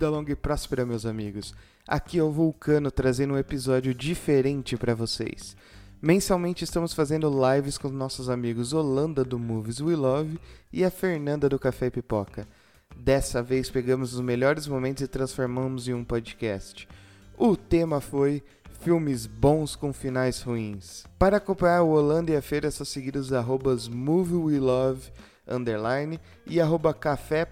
vida longa e próspera, meus amigos. Aqui é o Vulcano trazendo um episódio diferente para vocês. Mensalmente estamos fazendo lives com nossos amigos Holanda do Movies We Love e a Fernanda do Café e Pipoca. Dessa vez pegamos os melhores momentos e transformamos em um podcast. O tema foi filmes bons com finais ruins. Para acompanhar o Holanda e a Feira é só seguir os arrobas MovieWeLove underline e arroba café.e.pipoca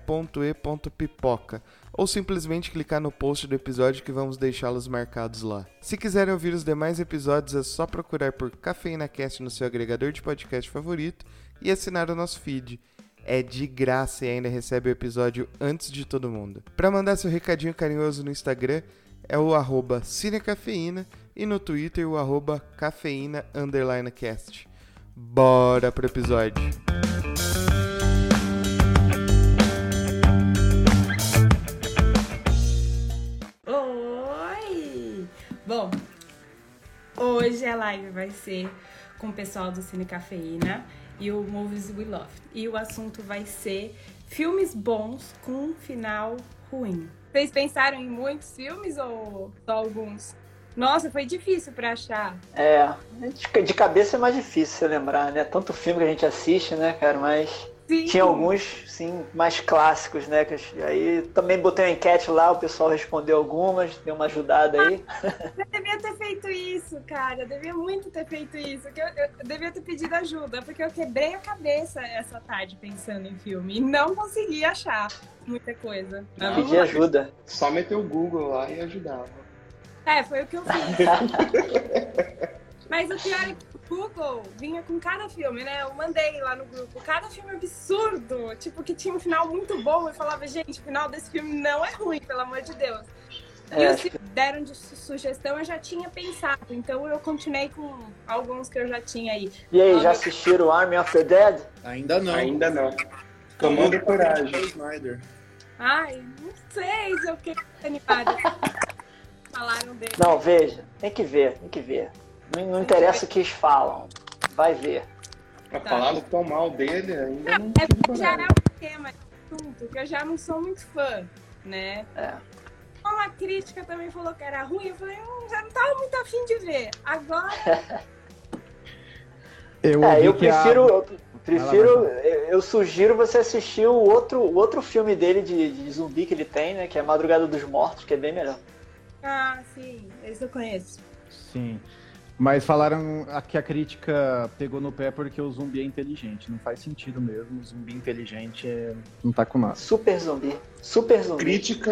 ou simplesmente clicar no post do episódio que vamos deixá-los marcados lá. Se quiserem ouvir os demais episódios é só procurar por Cafeína Cast no seu agregador de podcast favorito e assinar o nosso feed. É de graça e ainda recebe o episódio antes de todo mundo. Para mandar seu recadinho carinhoso no Instagram é o arroba cinecafeína e no Twitter o arroba cafeína cast. Bora pro episódio! Bom, hoje a live vai ser com o pessoal do Cine Cafeína e o Movies We Love. E o assunto vai ser filmes bons com um final ruim. Vocês pensaram em muitos filmes ou só alguns? Nossa, foi difícil para achar. É, de cabeça é mais difícil lembrar, né? Tanto filme que a gente assiste, né, cara? Mas Sim. Tinha alguns, sim, mais clássicos, né? Aí também botei uma enquete lá, o pessoal respondeu algumas, deu uma ajudada aí. Ah, eu devia ter feito isso, cara. Eu devia muito ter feito isso. Eu, eu, eu, devia ter pedido ajuda, porque eu quebrei a cabeça essa tarde pensando em filme e não consegui achar muita coisa. Não, Pedi ajuda. Só meter o Google lá e ajudava. É, foi o que eu fiz. Mas o pior é que Google vinha com cada filme, né? Eu mandei lá no grupo, cada filme absurdo, tipo, que tinha um final muito bom. Eu falava, gente, o final desse filme não é ruim, pelo amor de Deus. É. E os que deram de sugestão eu já tinha pensado, então eu continuei com alguns que eu já tinha aí. E aí, já assistiram Army of the Dead? Ainda não. Ainda não. Tomando coragem. Snyder. Ai, não sei se eu fiquei animada. Falaram dele. Não, veja, tem que ver, tem que ver. Não, não interessa o que eles falam. Vai ver. Pra tá. falar tão mal dele ainda. Não, é porque já é um tema assunto que eu já não sou muito fã, né? É. Uma crítica também falou que era ruim, eu falei, hum, já não tava muito afim de ver. Agora. eu, é, eu prefiro. A... Eu prefiro, eu sugiro você assistir o outro, o outro filme dele de, de zumbi que ele tem, né? Que é Madrugada dos Mortos, que é bem melhor. Ah, sim, esse eu conheço. Sim. Mas falaram que a crítica pegou no pé porque o zumbi é inteligente. Não faz sentido mesmo. O zumbi inteligente é... não tá com nada. Super zumbi. Super zumbi. Crítica,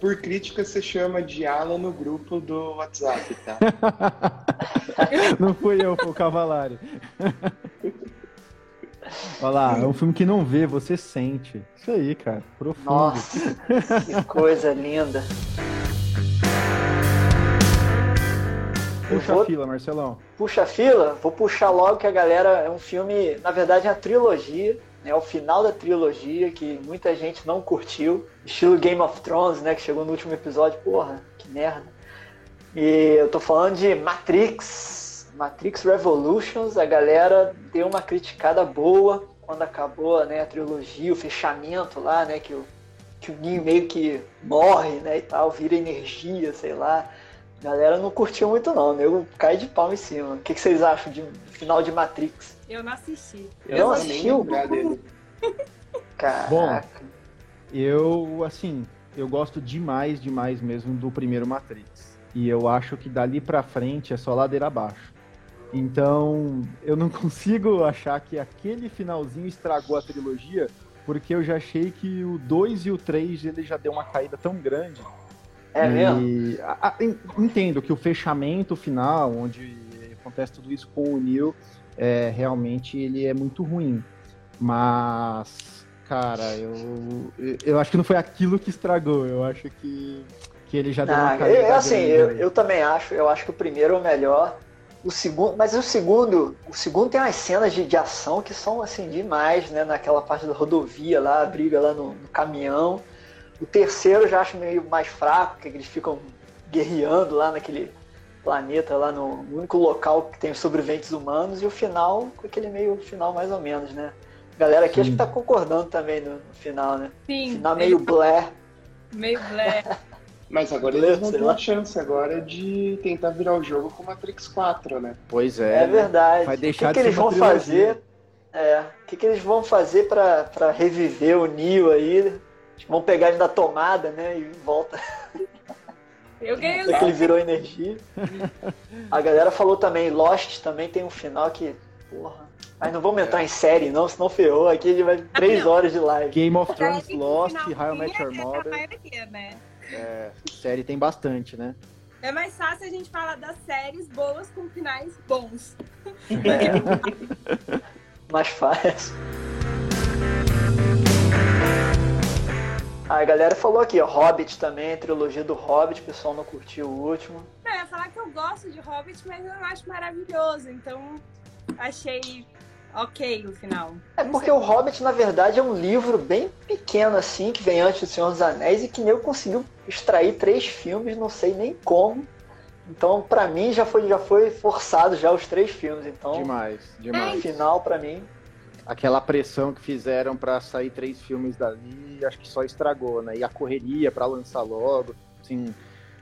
por crítica, se chama de ala no grupo do WhatsApp, tá? não fui eu, foi o Cavalari. Olha lá, é um filme que não vê, você sente. Isso aí, cara. Profundo. Nossa, que coisa linda. Puxa vou... a fila, Marcelão. Puxa a fila? Vou puxar logo que a galera. É um filme, na verdade, é uma trilogia. É o final da trilogia que muita gente não curtiu. Estilo Game of Thrones, né? Que chegou no último episódio. Porra, que merda. E eu tô falando de Matrix. Matrix Revolutions. A galera deu uma criticada boa quando acabou né, a trilogia, o fechamento lá, né? Que o, que o Neo meio que morre, né? E tal, vira energia, sei lá. A galera não curtiu muito não, o nego cai de pau em cima. O que, que vocês acham de final de Matrix? Eu não assisti. Eu não assistiu? Caraca. Bom, eu, assim, eu gosto demais, demais mesmo do primeiro Matrix. E eu acho que dali pra frente é só ladeira abaixo. Então, eu não consigo achar que aquele finalzinho estragou a trilogia, porque eu já achei que o 2 e o 3 ele já deu uma caída tão grande é mesmo? A, a, entendo que o fechamento final, onde acontece tudo isso com o Neil, é, realmente ele é muito ruim. Mas, cara, eu, eu acho que não foi aquilo que estragou. Eu acho que, que ele já deu uma ah, eu, Assim, eu, eu também acho. Eu acho que o primeiro é o melhor. O segundo, mas o segundo, o segundo tem umas cenas de, de ação que são assim demais, né? Naquela parte da rodovia lá, a briga lá no, no caminhão. O terceiro eu já acho meio mais fraco, que eles ficam guerreando lá naquele planeta, lá no único local que tem os sobreviventes humanos, e o final, com aquele meio final mais ou menos, né? A galera aqui Sim. acho que tá concordando também no, no final, né? Sim. Final meio Blair. Meio blé. Mas agora eles vão ter uma chance agora de tentar virar o jogo com Matrix 4, né? Pois é. É verdade. Vai deixar o que, de que eles vão trilogia. fazer? É, o que, que eles vão fazer pra reviver o Neo aí? Eles vão pegar ele da tomada, né? E volta. Eu ganhei É que ele virou energia. A galera falou também, Lost também tem um final que. Porra. Mas não vamos entrar em série, não, senão ferrou. Aqui a gente vai três não. horas de live. Game of Thrones, Lost, How I Met Your é a Mother. maioria, né? É, série tem bastante, né? É mais fácil a gente falar das séries boas com finais bons. Mais fácil. A galera falou aqui, ó, Hobbit também, a trilogia do Hobbit, o pessoal não curtiu o último. Não, eu ia falar que eu gosto de Hobbit, mas eu não acho maravilhoso. Então, achei ok o final. É porque o Hobbit, na verdade, é um livro bem pequeno, assim, que vem antes do Senhor dos Anéis e que nem eu conseguiu extrair três filmes, não sei nem como. Então, pra mim, já foi, já foi forçado já os três filmes. Então, Demais, no demais. final, pra mim, Aquela pressão que fizeram pra sair três filmes dali, acho que só estragou, né? E a correria pra lançar logo, assim,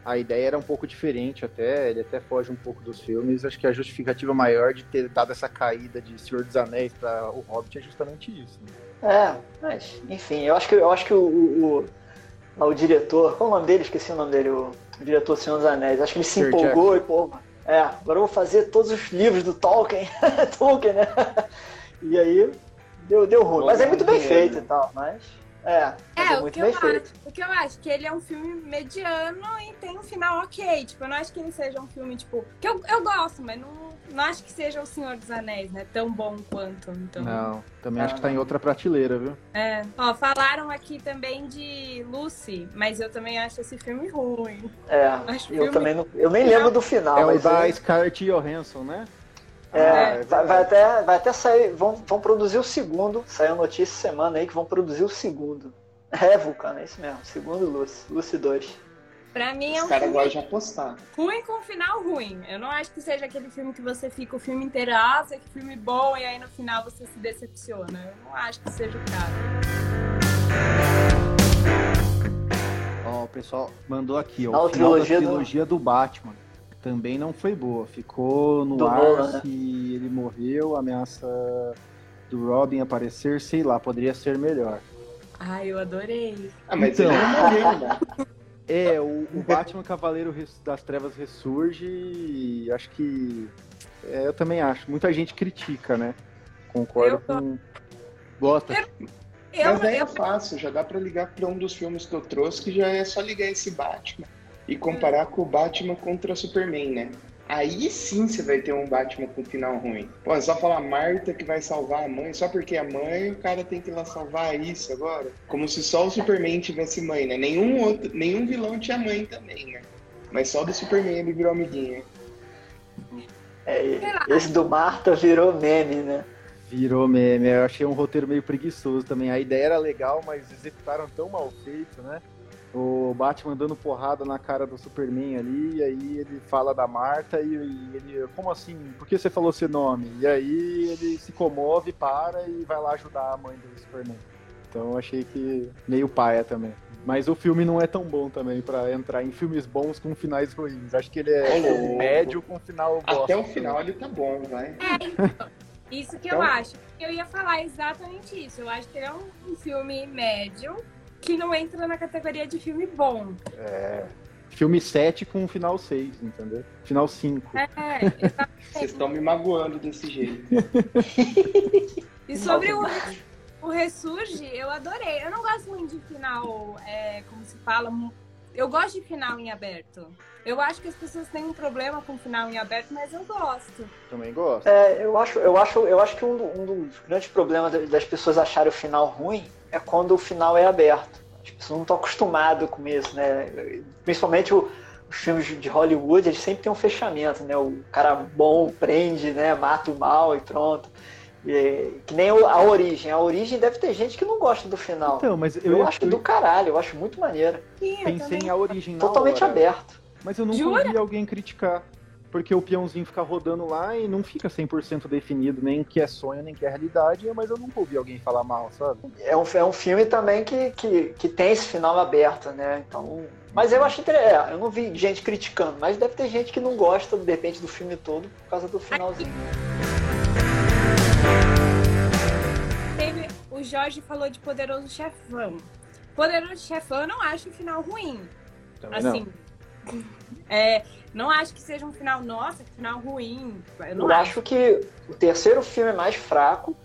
a ideia era um pouco diferente até, ele até foge um pouco dos filmes. Acho que a justificativa maior de ter dado essa caída de Senhor dos Anéis pra o Hobbit é justamente isso. Né? É, mas, enfim, eu acho que, eu acho que o, o, o, o diretor, qual o nome dele? Esqueci o nome dele, o, o diretor Senhor dos Anéis. Acho que ele se Peter empolgou e, pô, é, agora eu vou fazer todos os livros do Tolkien. Tolkien, né? E aí, deu, deu ruim. Mas é muito bem feito e tal, mas. É, mas é, É, o muito que, bem eu feito. acho, o que eu acho, que ele é um filme mediano e tem um final ok. Tipo, eu não acho que ele seja um filme, tipo. Que eu, eu gosto, mas não, não acho que seja o Senhor dos Anéis, né? Tão bom quanto. Então. Não, também Ah, acho que tá em outra prateleira, viu? É. Ó, falaram aqui também de Lucy, mas eu também acho esse filme ruim. É, Acho eu filme- também não. Eu nem lembro do final, é o mas. da é- Scarlett Johansson, né? É, Ah, vai, vai até, vai até sair, vão, vão produzir o segundo, saiu notícia essa semana aí que vão produzir o segundo. É, Vulcano, é isso mesmo, segundo Lucy, Lucy 2. Pra mim é Os um caras filme de apostar. ruim com final ruim. Eu não acho que seja aquele filme que você fica o filme inteiro, ah, que filme bom, e aí no final você se decepciona. Eu não acho que seja o caso. Ó, o pessoal mandou aqui, ó. Final trilogia da do- trilogia do... Batman também não foi boa. Ficou no ar Nolan, né? que ele morreu, a ameaça do Robin aparecer, sei lá, poderia ser melhor. Ai, eu adorei. Ah, mas Então. ele não morreu, né? É, o, o Batman Cavaleiro das Trevas ressurge e acho que. é, eu também acho. Muita gente critica, né? Concordo Eu- com. Gosta. Eu, Mas daí é fácil, já dá pra ligar pra um dos filmes que eu trouxe, que já é só ligar esse Batman e comparar com o Batman contra Superman, né? Aí sim você vai ter um Batman com final ruim. Pô, é só falar Marta que vai salvar a mãe, só porque a mãe o cara tem que ir lá salvar isso agora. Como se só o Superman tivesse mãe, né? Nenhum outro, nenhum vilão tinha mãe também, né? Mas só do Superman ele virou amiguinho. É, esse do Marta virou meme, né? Virou meme. Eu achei um roteiro meio preguiçoso também. A ideia era legal, mas executaram tão mal feito, né? O Batman dando porrada na cara do Superman ali, e aí ele fala da Marta e, e ele, como assim? Por que você falou seu nome? E aí ele se comove, para e vai lá ajudar a mãe do Superman. Então eu achei que meio paia também. Mas o filme não é tão bom também pra entrar em filmes bons com finais ruins. Acho que ele é louco. médio com final bosta. Até o final ele tá bom, vai. isso que Então- eu acho. Eu ia falar exatamente isso. Eu acho que ele é um, um filme médio que não entra na categoria de filme bom. É. Filme 7 com final 6, entendeu? Final 5. É, exatamente. Vocês estão me magoando desse jeito. E sobre o, o Ressurge, eu adorei. Eu não gosto muito de final, é, como se fala, eu gosto de final em aberto. Eu acho que as pessoas têm um problema com final em aberto, mas eu gosto. Também gosto. É, eu acho, eu acho, eu acho que um, um dos grandes problemas da- das pessoas acharem o final ruim é quando o final é aberto. As pessoas não estão acostumadas com isso, né? Principalmente o- os filmes de Hollywood, eles sempre têm um fechamento, né? O cara bom prende, né? Mata o mal e pronto. E, que nem a origem. A origem deve ter gente que não gosta do final. Então, mas eu, eu, acho do caralho, eu acho muito maneiro. Sim, eu pensei também. em a origem na Totalmente hora, aberto. Mas eu nunca Jura? ouvi alguém criticar. Porque o peãozinho fica rodando lá e não fica 100% definido, nem que é sonho, nem que é realidade, mas eu nunca ouvi alguém falar mal, sabe? É um, é um filme também que, que, que tem esse final aberto, né? Então. Mas eu acho interessante. É, eu não vi gente criticando, mas deve ter gente que não gosta, de repente, do filme todo por causa do finalzinho. Teve, o Jorge falou de Poderoso Chefão. Poderoso Chefão eu não acho o final ruim. Também assim. É, não acho que seja um final, nossa, que final ruim. Eu não Eu acho. acho que o terceiro filme é mais fraco,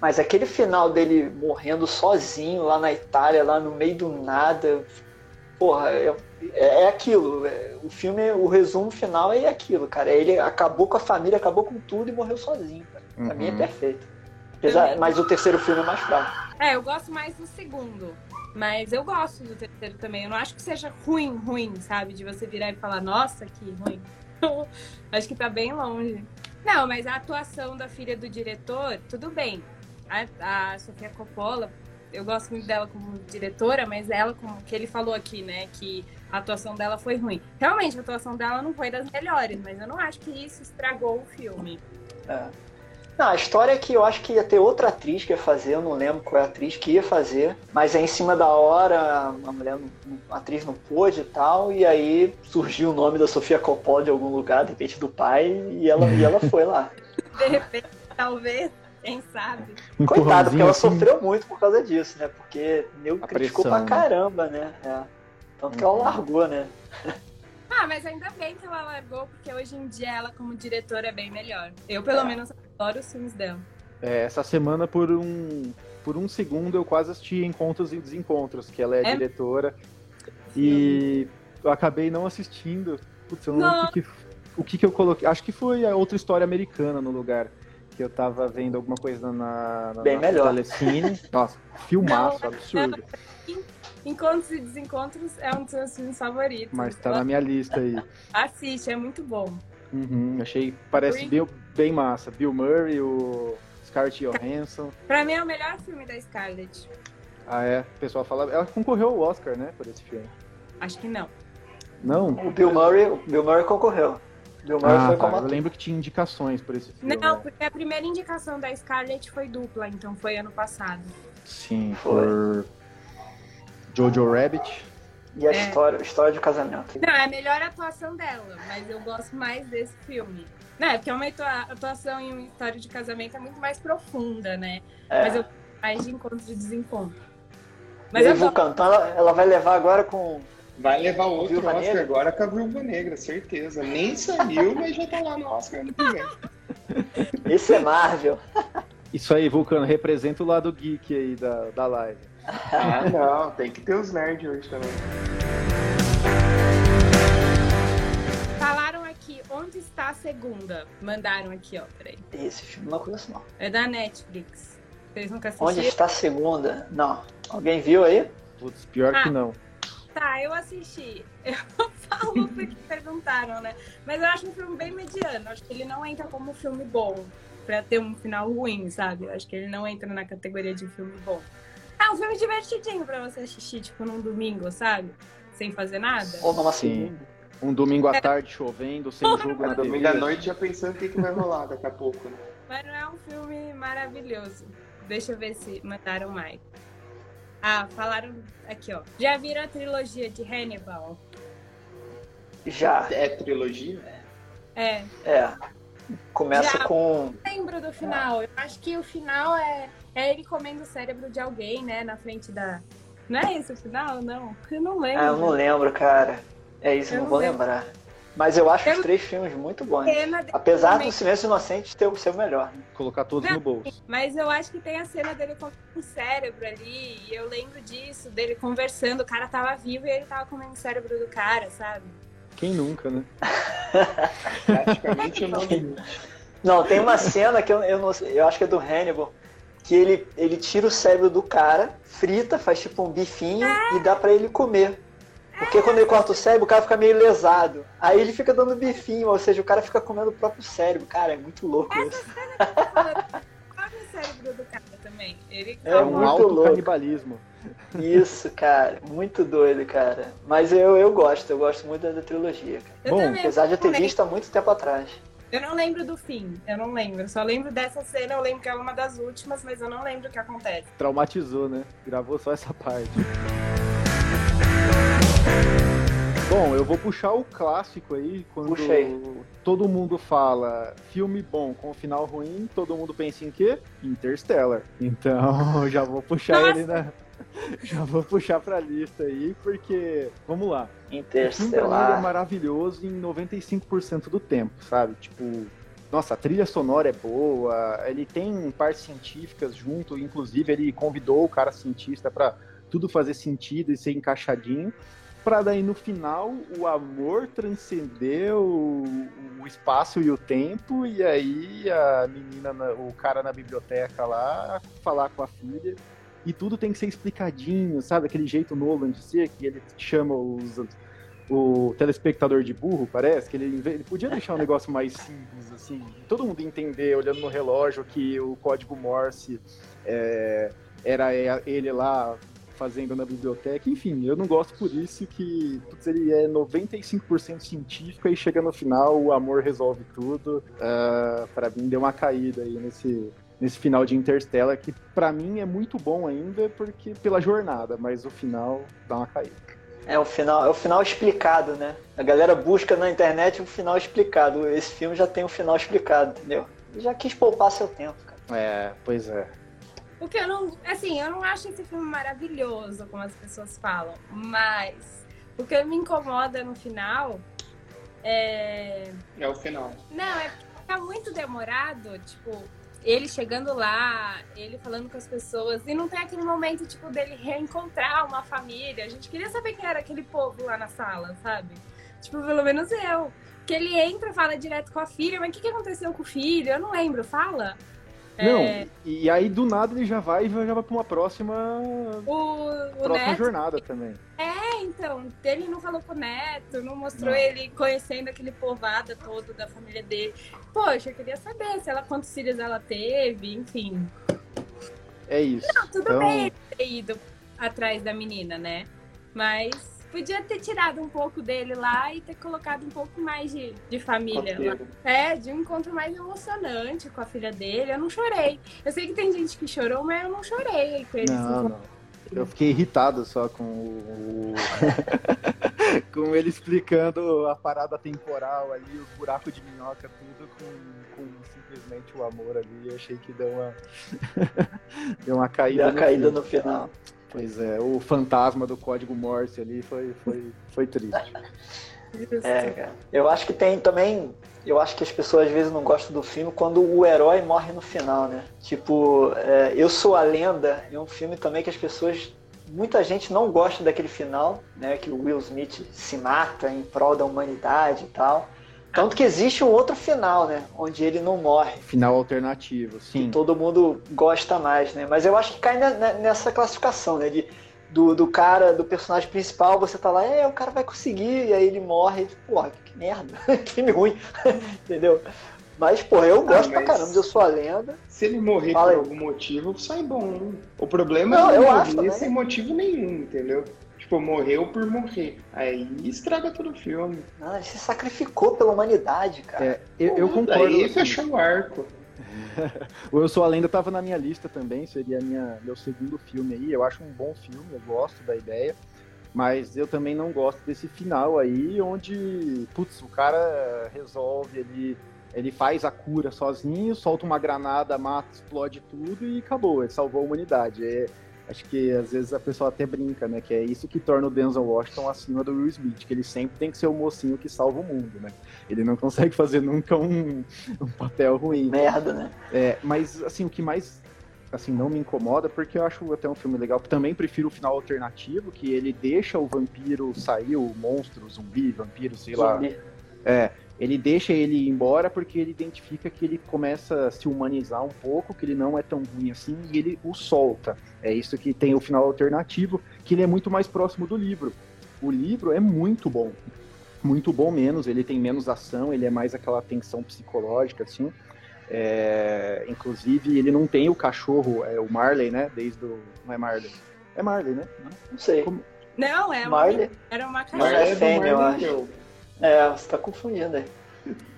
mas aquele final dele morrendo sozinho lá na Itália, lá no meio do nada, porra, é, é- é aquilo. é- o filme, o resumo final é aquilo, cara. Ele acabou com a família, acabou com tudo e morreu sozinho, cara. Pra mim é Uhum. perfeito. Apesar, mas o terceiro filme é mais fraco. É, eu gosto mais do segundo. Mas eu gosto do terceiro também. Eu não acho que seja ruim, ruim, sabe? De você virar e falar, nossa, que ruim. acho que tá bem longe. Não, mas a atuação da filha do diretor, tudo bem. A, a Sofia Coppola, eu gosto muito dela como diretora, mas ela, como que ele falou aqui, né, que a atuação dela foi ruim. Realmente, a atuação dela não foi das melhores, mas eu não acho que isso estragou o filme. É. Não, a história é que eu acho que ia ter outra atriz que ia fazer, eu não lembro qual é a atriz que ia fazer, mas aí em cima da hora a mulher, a atriz não pôde e tal, e aí surgiu o nome da Sofia Coppola de algum lugar, de repente do pai, e ela, e ela foi lá. De repente, talvez, quem sabe. Um Coitado, porque ela assim, sofreu muito por causa disso, né? Porque meu A criticou pressão, pra né? caramba, né? É. Tanto que ela largou, né? Ah, mas ainda bem que ela largou, porque hoje em dia ela, como diretora, é bem melhor. Eu, pelo É. menos, adoro os filmes dela. É, essa semana, por um, por um segundo, eu quase assisti Encontros e Desencontros, que ela é, É? diretora. E eu acabei não assistindo. Putz, eu não lembro Não. o que, que- o que, que eu coloquei. Acho que foi a outra história americana no lugar. Que eu tava vendo alguma coisa na, na, Bem melhor. Telecine. Nossa, filmaço, Não, absurdo. Encontros e Desencontros é um dos meus filmes favoritos. Mas tá na minha lista aí. Assiste, é muito bom. Uhum, achei, parece bem, bem massa. Bill Murray, o Scarlett Johansson. Pra mim é o melhor filme da Scarlett. Ah, é. O pessoal fala. Ela concorreu ao Oscar, né? Por esse filme. Acho que não. Não? O Bill Murray, o Bill Murray concorreu. Bill Murray Ah, foi tá. como Eu lembro que tinha indicações por esse filme. Não, porque a primeira indicação da Scarlett foi dupla, então foi ano passado. Sim, Foi. por Jojo Rabbit. E a É. história, a história de casamento. Não, é a melhor atuação dela, mas eu gosto mais desse filme. Não, é porque uma atua- atuação em uma história de casamento é muito mais profunda, né? É. Mas eu mais de encontro e desencontro. E Mas aí, eu. Vulcão, então ela, ela vai levar agora com. Vai levar outro Oscar Negra? agora com a Viúva Negra, certeza. Nem saiu, mas já tá lá no Oscar ano que vem. Esse é Marvel. Isso aí, Vulcano, representa o lado geek aí da, da live. Ah, não, tem que ter os nerds hoje também. Onde está a segunda? Mandaram aqui, ó, peraí. Esse filme não conheço, não. É da Netflix. Vocês nunca assistiram? Onde está a segunda? Não. Alguém viu aí? Putz, pior que Ah. não. Tá, eu assisti. Eu falo porque perguntaram, né? Mas eu acho um filme bem mediano. Acho que ele não entra como um filme bom. Pra ter um final ruim, sabe? Eu acho que ele não entra na categoria de filme bom. É um filme divertidinho pra você assistir, tipo, num domingo, sabe? Sem fazer nada. Ou numa segunda? Um domingo à tarde chovendo, sem jogo na TV. Domingo à noite já pensando o que, que vai rolar daqui a pouco, né? Mas não é um filme maravilhoso. Deixa eu ver se mandaram mais. Ah, falaram aqui, ó. Já viram a trilogia de Hannibal? Já. É trilogia? É. É. Começa Já. com. lembro do final. Eu acho que o final é, é ele comendo o cérebro de alguém, né? Na frente da. Não é esse o final? Não. Eu não lembro. Ah, eu não lembro, cara. É isso, eu não vou lembro. lembrar. Mas eu acho Eu- os três filmes muito bons. Cena dele Apesar comendo- do Silêncio Inocente ter o seu melhor. né? Colocar todos Não. no bolso. Mas eu acho que tem a cena dele comendo o cérebro ali. E eu lembro disso, dele conversando. O cara tava vivo e ele tava comendo o cérebro do cara, sabe? Quem nunca, né? Praticamente eu não. Não, tem uma cena que eu, eu não sei, eu acho que é do Hannibal, que ele, ele tira o cérebro do cara, frita, faz tipo um bifinho e dá pra ele comer. Porque quando ele corta o cérebro, o cara fica meio lesado. Aí ele fica dando bifinho, ou seja, o cara fica comendo o próprio cérebro. Cara, é muito louco isso. Come o cérebro do cara também. Ele É um muito alto louco. canibalismo. Isso, cara. Muito doido, cara. Mas eu, eu gosto, eu gosto muito da, da trilogia, cara. Eu Bom, também, Apesar de eu ter visto há muito tempo atrás. Eu não lembro do fim, eu não lembro. Só lembro dessa cena, eu lembro que é uma das últimas, mas eu não lembro o que acontece. Traumatizou, né? Gravou só essa parte. Bom, eu vou puxar o clássico aí, quando Puxa aí. todo mundo fala filme bom com final ruim, todo mundo pensa em quê? Interstellar. Então, já vou puxar Nossa! ele na. Já vou puxar pra lista aí, porque. Vamos lá. O mim ele é Interstellar. maravilhoso em 95% do tempo, sabe? Tipo, nossa, a trilha sonora é boa, ele tem partes científicas junto, inclusive ele convidou o cara cientista pra tudo fazer sentido e ser encaixadinho, pra daí no final o amor transcender o, o espaço e o tempo, e aí a menina, na- o cara na biblioteca lá, falar com a filha. E tudo tem que ser explicadinho, sabe? Aquele jeito Nolan de ser, que ele chama os, o telespectador de burro, parece, que ele, ele podia deixar um negócio mais simples, assim, todo mundo entender, olhando no relógio, que o código Morse é, era ele lá fazendo na biblioteca, enfim, eu não gosto por isso que putz, ele é 95% científico e chega no final, o amor resolve tudo. Ah, Pra mim deu uma caída aí nesse, nesse final de Interstellar, que pra mim é muito bom ainda, porque pela jornada, mas o final dá uma caída. É o final, é o final explicado, né? A galera busca na internet o final explicado. Esse filme já tem o final explicado, entendeu? Já quis poupar seu tempo, cara. É, pois é. O que eu não. Assim, eu não acho esse filme maravilhoso, como as pessoas falam, mas o que me incomoda no final é. É o final. Não, é porque fica muito demorado, tipo, ele chegando lá, ele falando com as pessoas, e não tem aquele momento, tipo, dele reencontrar uma família. A gente queria saber quem era aquele povo lá na sala, sabe? Tipo, pelo menos eu. Que ele entra, fala direto com a filha, mas o que, que aconteceu com o filho? Eu não lembro, fala? Não, É, e aí do nada ele já vai e já vai pra uma próxima, o, o próxima Neto jornada também. É, então, ele não falou com o neto, não mostrou Não. ele conhecendo aquele povoado todo da família dele. Poxa, eu queria saber se ela, quantos filhos ela teve, enfim. É isso. Não, tudo Então- bem ele ter ido atrás da menina, né? Mas podia ter tirado um pouco dele lá e ter colocado um pouco mais de, de família lá. É, de um encontro mais emocionante com a filha dele. Eu não chorei. Eu sei que tem gente que chorou, mas eu não chorei com eles. Não, não. Eu fiquei irritado só com o. com ele explicando a parada temporal ali, o buraco de minhoca, tudo com, com simplesmente o amor ali. Eu achei que deu uma. deu uma caída. Deu a no caída no final. Pois é, o fantasma do código Morse ali foi, foi, foi triste. É, cara. Eu acho que tem também. Eu acho que as pessoas às vezes não gostam do filme quando o herói morre no final, né? Tipo, é, Eu Sou a Lenda é um filme também que as pessoas. Muita gente não gosta daquele final, né? Que o Will Smith se mata em prol da humanidade e tal. Tanto que existe um outro final, né? Onde ele não morre. Final alternativo, sim. todo mundo gosta mais, né? Mas eu acho que cai ne- ne- nessa classificação, né? De, do, do cara, do personagem principal, você tá lá, é, o cara vai conseguir, e aí ele morre, e, porra, que merda, que filme ruim, entendeu? Mas, porra, eu gosto pra mas- caramba, eu sou a lenda. Se ele morrer Fala por aí. algum motivo, sai bom. O problema Não, é ele eu acho morrer também. sem motivo nenhum, entendeu? Tipo, morreu por morrer. Aí estraga todo o filme. Ah, ele se sacrificou pela humanidade, cara. É, eu, eu concordo. Aí assim. fechou o arco. O Eu Sou a Lenda tava na minha lista também, seria minha, meu segundo filme aí. Eu acho um bom filme, eu gosto da ideia. Mas eu também não gosto desse final aí, onde, putz, o cara resolve ele, ele faz a cura sozinho, solta uma granada, mata, explode tudo e acabou, ele salvou a humanidade. É, acho que às vezes a pessoa até brinca, né? Que é isso que torna o Denzel Washington acima do Will Smith, que ele sempre tem que ser o mocinho que salva o mundo, né? Ele não consegue fazer nunca um, um papel ruim. Merda, né? É, mas assim, o que mais assim não me incomoda, porque eu acho até um filme legal. Também prefiro o final alternativo, que ele deixa o vampiro sair, o monstro, o zumbi, vampiro, sei lá. Zumbi. É, ele deixa ele ir embora porque ele identifica que ele começa a se humanizar um pouco, que ele não é tão ruim assim, e ele o solta. É isso que tem o final alternativo, que ele é muito mais próximo do livro. O livro é muito bom. Muito bom menos, ele tem menos ação, ele é mais aquela tensão psicológica, assim. É, inclusive, ele não tem o cachorro, é o Marley, né? Desde o. Não é Marley. É Marley, né? Não sei. Como- Não, é uma, Marley? era uma cachorra. é do fêmea, eu Marley acho. É, você tá confundindo aí.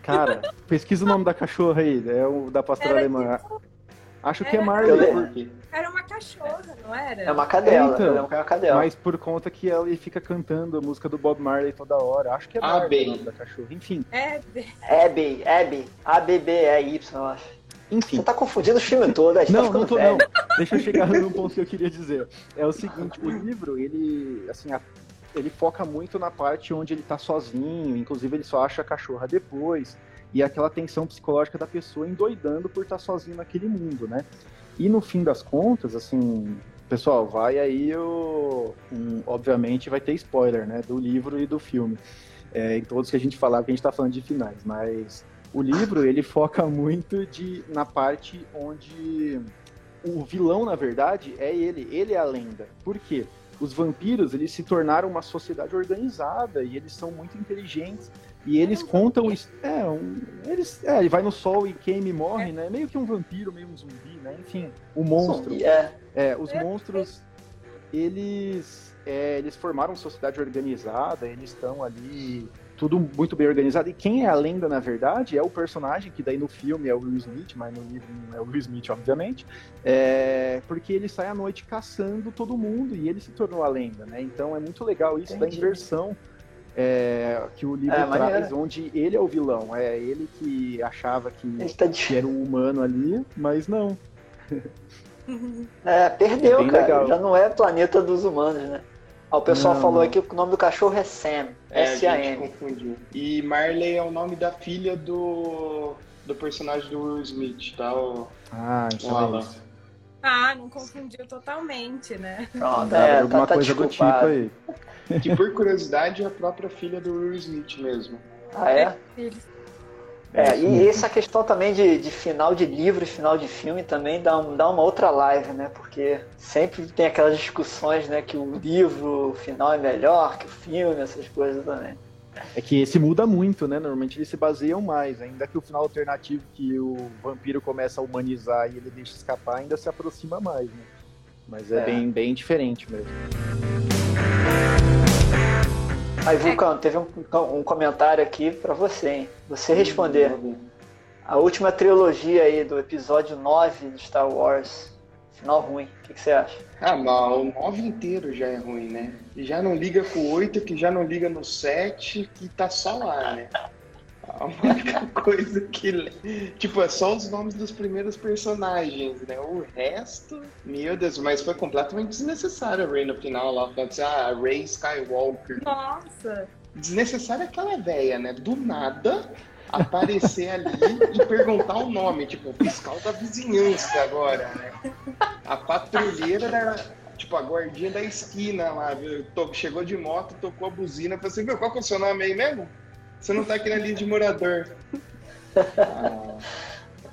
Cara, pesquisa o nome da cachorra aí, é o da pastora Era alemã. tipo- Acho que é Marley? Era uma cachorra, não era? É uma cadela. Então, que é uma cadela. Mas por conta que ela fica cantando a música do Bob Marley toda hora. Acho que é Marley Abby. o nome da cachorra. Enfim, É, Abby, Abby. A-B-B-E-Y, eu acho. enfim. Você tá confundindo o filme todo, a gente tá Não, ficando não tô velho. não. Deixa eu chegar no ponto que eu queria dizer. É o seguinte, o livro, ele, assim, a- ele foca muito na parte onde ele tá sozinho, inclusive ele só acha a cachorra depois, e aquela tensão psicológica da pessoa endoidando por estar sozinho naquele mundo, né? E no fim das contas, assim, pessoal, vai aí o... um- obviamente vai ter spoiler, né, do livro e do filme. É, em todos que a gente falar, porque a gente tá falando de finais, mas o livro ele foca muito de, na parte onde o vilão, na verdade, é ele. Ele é a lenda. Por quê? Os vampiros eles se tornaram uma sociedade organizada e eles são muito inteligentes. E eles contam. is- É, um, eles, é, ele vai no sol e queima e morre, né? Meio que um vampiro, meio um zumbi, né? Enfim, o monstro. Zumbi, É, É, os monstros, eles, é, eles formaram uma sociedade organizada, eles estão ali, tudo muito bem organizado. E quem é a lenda, na verdade, é o personagem, que daí no filme é o Will Smith, mas no livro não é o Will Smith, obviamente, é, porque ele sai à noite caçando todo mundo e ele se tornou a lenda, né? Então é muito legal isso da Entendi. inversão é, que o livro É, traz, maneiro. onde ele é o vilão, é ele que achava que, tá de... que era um humano ali, mas não. É, perdeu, Bem cara. legal. Já não é planeta dos humanos, né? Ah, o pessoal Não, falou aqui que o nome do cachorro é Sam. É, a gente S-A-M. confundiu. E Marley é o nome da filha do, do personagem do Will Smith, tá? O- Ah, então Fala. é isso. Ah, não confundiu totalmente, né? Pronto, Deve é, alguma tá, tá coisa do tipo desculpado. aí. Que por curiosidade é a própria filha do Will Smith mesmo. Ah, é? Eles- É, Isso e essa questão também de, de final de livro e final de filme também dá, um- dá uma outra live, né? Porque sempre tem aquelas discussões, né? Que o livro, o final é melhor que o filme, essas coisas também. É que esse muda muito, né? Normalmente eles se baseiam mais, ainda que o final alternativo que o vampiro começa a humanizar e ele deixa escapar ainda se aproxima mais, né? Mas é, É. Bem, bem diferente mesmo. Aí, Vulcano, teve um, um comentário aqui pra você, hein? Você responder. A última trilogia aí do episódio 9 de Star Wars. Final ruim. O que, que você acha? Ah, mas o 9 inteiro já é ruim, né? Já não liga com o 8, que já não liga no 7, que tá só lá, né? A única coisa que. Tipo, é só os nomes dos primeiros personagens, né? O resto, meu Deus, mas foi completamente desnecessário a Rey no final lá, falando assim, ah, Rey Skywalker. Nossa, Desnecessário é aquela ideia, né? Do nada aparecer ali e perguntar o nome, tipo, o fiscal da vizinhança agora, né? A patrulheira da. Tipo, a guardinha da esquina lá, viu? Chegou de moto, tocou a buzina, falou assim, meu, qual que é o seu nome aí mesmo? Você não tá aqui na linha de morador. Ah,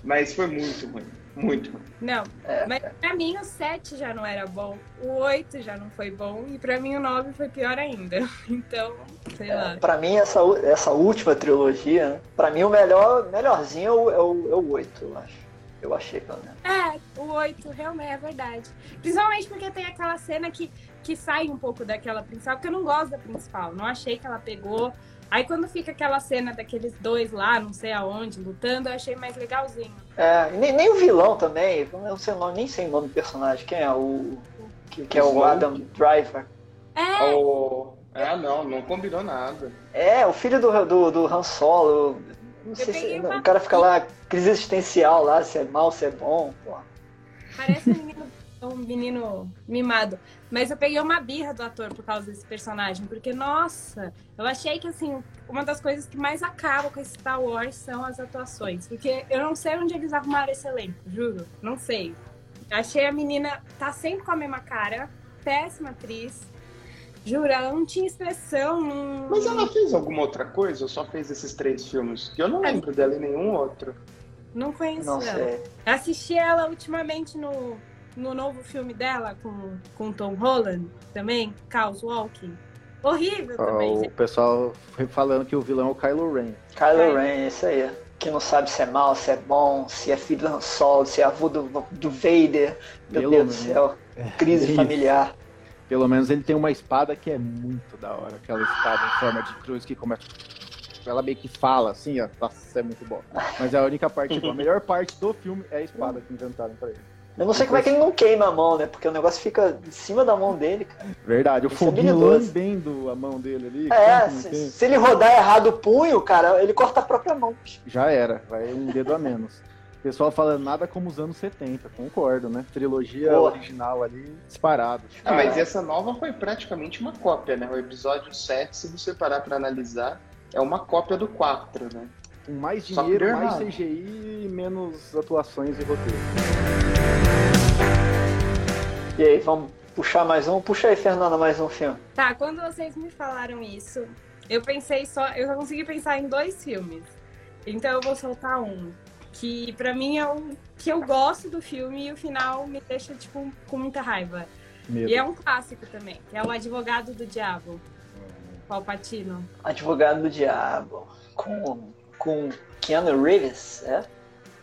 mas foi muito ruim. Muito ruim. não. Mas pra mim o 7 já não era bom, o 8 já não foi bom, e pra mim o 9 foi pior ainda. Então, sei lá. Pra mim, essa, essa última trilogia, pra mim o melhor, melhorzinho é o, é, o, é o 8, eu acho. Eu achei, pelo menos. É, o 8 realmente é verdade. Principalmente porque tem aquela cena que, que sai um pouco daquela principal, porque eu não gosto da principal. Não achei que ela pegou. Aí quando fica aquela cena daqueles dois lá, não sei aonde, lutando, eu achei mais legalzinho. É, e nem, nem o vilão também, eu não sei o nome, nem sei o nome do personagem. Quem é o. Que, que é o. Adam Driver. É, Oh, ah, não, não combinou nada. É, o filho do, do, do Han Solo. Não sei se. uma- O cara fica lá, crise existencial lá, se é mal, se é bom. Pô. parece um menino, um menino mimado. Mas eu peguei uma birra do ator por causa desse personagem. Porque, nossa, eu achei que, assim, uma das coisas que mais acaba com esse Star Wars são as atuações. Porque eu não sei onde eles arrumaram esse elenco, juro. Não sei. Achei a menina tá sempre com a mesma cara, péssima atriz. Juro, ela não tinha expressão. Não... Mas ela fez alguma outra coisa ou só fez esses três filmes? Que eu não lembro dela em nenhum outro. Não conheço Não ela. sei. Assisti ela ultimamente no, no novo filme dela com, com Tom Holland também, Chaos Walking. Horrível também, o gente. pessoal foi falando que o vilão é o Kylo Ren. Kylo. Ren, isso aí. que não sabe se é mal, se é bom, se é filho do Han Solo, se é avô do, do Vader. Meu Pelo Deus do menos. céu. É, Crise isso. familiar. Pelo menos ele tem uma espada que é muito da hora. Aquela espada em forma de cruz que começa. Ela meio que fala assim, ó. Nossa, é muito bom. Mas é a única parte, tipo, a melhor parte do filme é a espada que inventaram pra ele. Eu não sei como é que ele não queima a mão, né? Porque o negócio fica em cima da mão dele, cara. Verdade, o Isso é foguinho lambendo a mão dele ali. É, se, se ele rodar errado o punho, cara, ele corta a própria mão. Já era, vai um dedo a menos. O pessoal fala nada como os anos 70, concordo, né? Trilogia Boa. original ali, disparado. Ah, mas essa nova foi praticamente uma cópia, né? O episódio 7, se você parar pra analisar, é uma cópia do 4, né? Com mais dinheiro, mais errado. CGI e menos atuações e roteiro. E aí, vamos puxar mais um? Puxa aí, Fernanda, mais um filme. Tá, quando vocês me falaram isso, eu pensei só. Eu só consegui pensar em dois filmes. Então eu vou soltar um. Que pra mim é um. Que eu gosto do filme e o final me deixa, tipo, com muita raiva. Medo. E é um clássico também, que é o Advogado do Diabo, Palpatino. Advogado do Diabo. Com, com Keanu Reeves, é?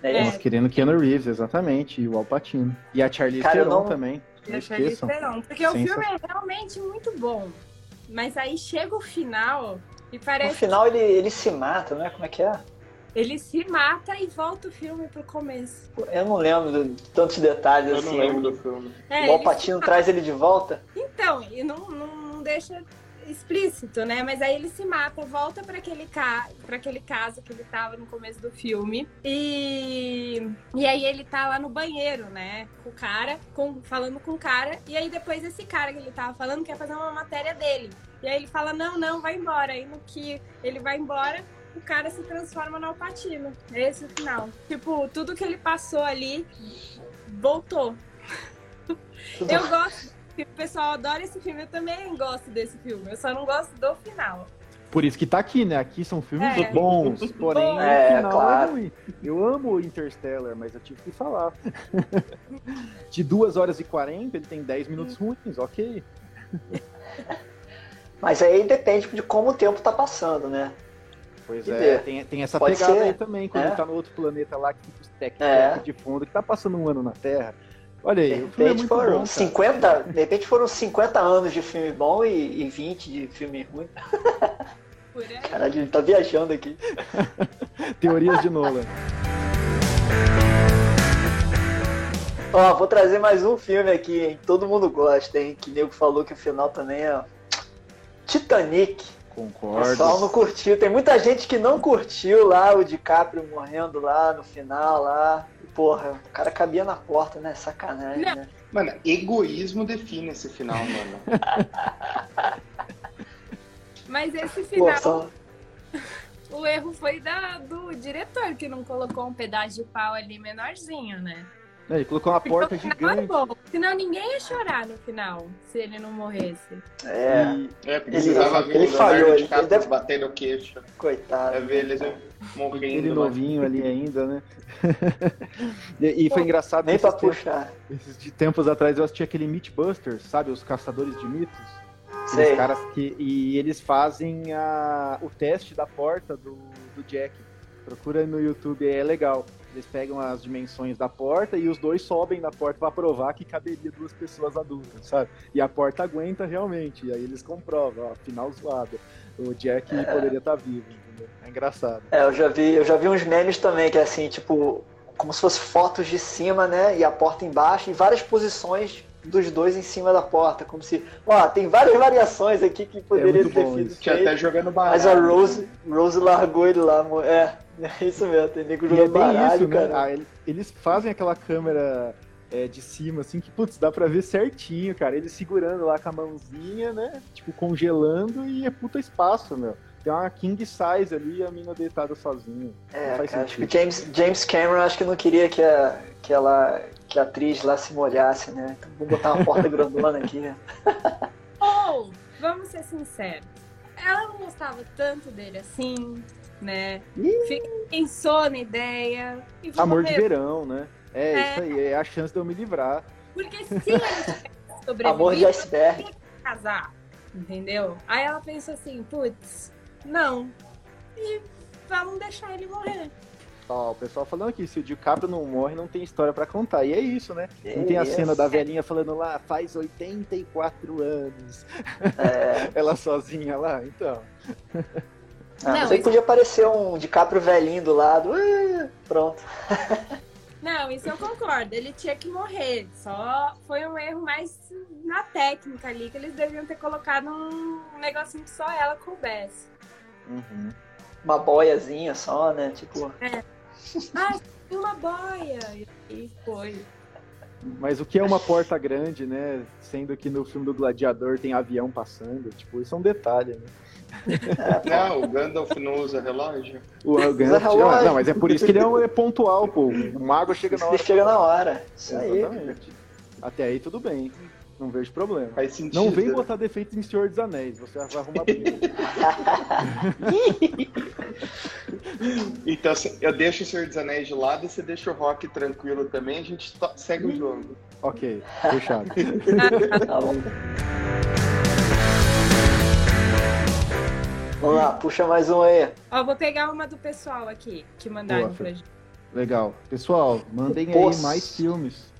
É É. isso? Nós querendo Keanu Reeves, exatamente, e o Alpatino. E a Charlize Cara, eu Theron não- também. E Não a Charlize. Theron, Porque o filme é realmente muito bom. Mas aí chega o final e No parece final ele, ele se mata, não é? Como é que é? ele se mata e volta o filme pro começo. Eu não lembro de tantos detalhes Eu assim. não lembro do filme. É, o Alpatino traz ele de volta. Então, e não, não, não deixa explícito, né? Mas aí ele se mata, volta para aquele, ca... pra aquele caso que ele tava no começo do filme. E... e aí ele tá lá no banheiro, né? Com o cara, com... falando com o cara. E aí depois esse cara que ele tava falando quer fazer uma matéria dele. E aí ele fala, não, não, vai embora. Aí no que ele vai embora, o cara se transforma no Alpatino. Esse é o final. Tipo, tudo que ele passou ali voltou. Eu gosto. O pessoal adora esse filme, eu também gosto desse filme. Eu só não gosto do final. Por isso que tá aqui, né? Aqui são filmes É. bons, porém É, final claro. é ruim. Eu amo Interstellar, mas eu tive que falar. De 2 horas e 40, ele tem 10 minutos ruins, ok. Mas aí depende de como o tempo tá passando, né? Pois Que é, tem, tem essa Pode pegada ser, aí também, quando é. ele tá no outro planeta lá, que fica os tec É. de fundo, que tá passando um ano na Terra. Olha De aí, o filme é repente muito foram bom, cara. 50, de repente foram 50 anos de filme bom e, e 20 de filme ruim. Caralho, ele tá viajando aqui. Teorias de Nolan. Ó, vou trazer mais um filme aqui, hein? Todo mundo gosta, hein? Que nego falou que o final também é. Titanic. O Concordo. pessoal não curtiu. Tem muita gente que não curtiu lá o DiCaprio morrendo lá no final lá. Porra, o cara cabia na porta, né? Sacanagem, Não. né? Mano, egoísmo define esse final, mano. Mas esse Pô, final, só- o erro foi da, do diretor, que não colocou um pedaço de pau ali menorzinho, né? É, Ele colocou uma porta é gigante. bom. Senão ninguém ia chorar no final, se ele não morresse. É, E É, Ele- precisava ver ele o falhou, ele DiCaprio deve- batendo o queixo. coitado. É ver eles morrendo. ele lá. novinho ali ainda, né? e, e foi engraçado Nem pra esses tempos, puxar. esses de tempos atrás eu assisti aquele Mythbusters, sabe? Os caçadores de mitos. Sei. Aqueles caras que. E eles fazem a, o teste da porta do, do Jack. Procura no YouTube, é legal. Eles pegam as dimensões da porta e os dois sobem na porta pra provar que caberia duas pessoas adultas, sabe? E a porta aguenta realmente. E aí eles comprovam, ó, final zoado. O Jack poderia estar vivo, entendeu? É engraçado. É, eu já vi, eu já vi uns memes também que é assim, tipo, como se fosse fotos de cima, né? E a porta embaixo e várias posições dos dois em cima da porta, como se, ó, tem várias variações aqui que poderia muito ter sido isso. Tinha até feito, jogando baralho. mas a Rose, Rose largou ele lá, é, é isso mesmo, tem nego E é jogando bem baralho, isso, né? cara. Ah, ele- eles fazem aquela câmera é, de cima, assim, que, putz, dá pra ver certinho, cara. Eles segurando lá com a mãozinha, né? Tipo, congelando e é puta espaço, meu. Tem uma king size ali e a mina deitada sozinha. É, cara, acho que James, James Cameron acho que não queria que a, que ela, que a atriz lá se molhasse, né? Então vamos botar uma porta grandona aqui, né? Ou, vamos ser sinceros, ela não gostava tanto dele assim, né? Pensou na ideia e Amor de verão, né? É, É. isso aí, é a chance de eu me livrar. Porque se tivesse sobrevivido, Amor de iceberg. casar, entendeu? Aí ela pensou assim, putz, não. E vamos deixar ele morrer. Ó, o pessoal falando aqui, se o DiCaprio não morre, não tem história pra contar. E é isso, né? Não É tem a cena da velhinha falando lá, faz 84 anos. É. Ela sozinha lá, então. Ah, Não, mas aí isso- podia aparecer um DiCaprio velhinho do lado. Uh, pronto. Não, isso eu concordo. Ele tinha que morrer. Só foi um erro mais na técnica ali, que eles deviam ter colocado um negocinho que só ela coubesse. Uhum. Uma boiazinha só, né? Tipo. Ah, tem uma boia. E foi. Mas o que é uma porta grande, né? Sendo que no filme do Gladiador tem avião passando, tipo, isso é um detalhe, né? Não, o Gandalf não usa relógio. O Gandalf, relógio. não, mas é por isso que ele é, é pontual, pô. O mago chega na Ele hora. chega na hora. Isso aí. Exatamente. Até aí tudo bem. Não vejo problema. Faz sentido. Não vem né? botar defeitos em Senhor dos Anéis, você vai arrumar briga. Então assim, eu deixo o Senhor dos Anéis de lado e você deixa o rock tranquilo também, a gente segue o jogo. ok, fechado. Tá bom. Vamos lá, puxa mais um aí. Ó, vou pegar uma do pessoal aqui, que mandaram Boa, pra gente. Legal. Pessoal, mandem aí mais filmes.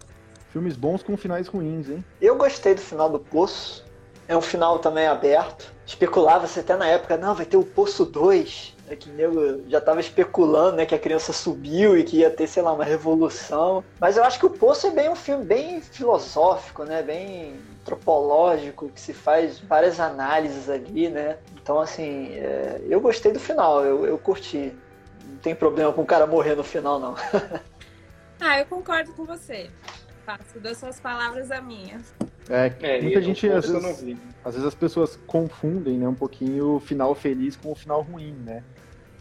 Filmes bons com finais ruins, hein? Eu gostei do final do Poço. É um final também aberto. Especulava-se até na época, não, vai ter o Poço 2. É que o nego já tava especulando, né, que a criança subiu e que ia ter, sei lá, uma revolução. Mas eu acho que o Poço é bem um filme bem filosófico, né, bem antropológico, que se faz várias análises ali, né. Então, assim, é, eu gostei do final, eu, eu curti. Não tem problema com o cara morrer no final, não. Ah, eu concordo com você. Faço das suas palavras a minha. É, É, muita gente, às vezes, às vezes as pessoas confundem, né, um pouquinho o final feliz com o final ruim, né?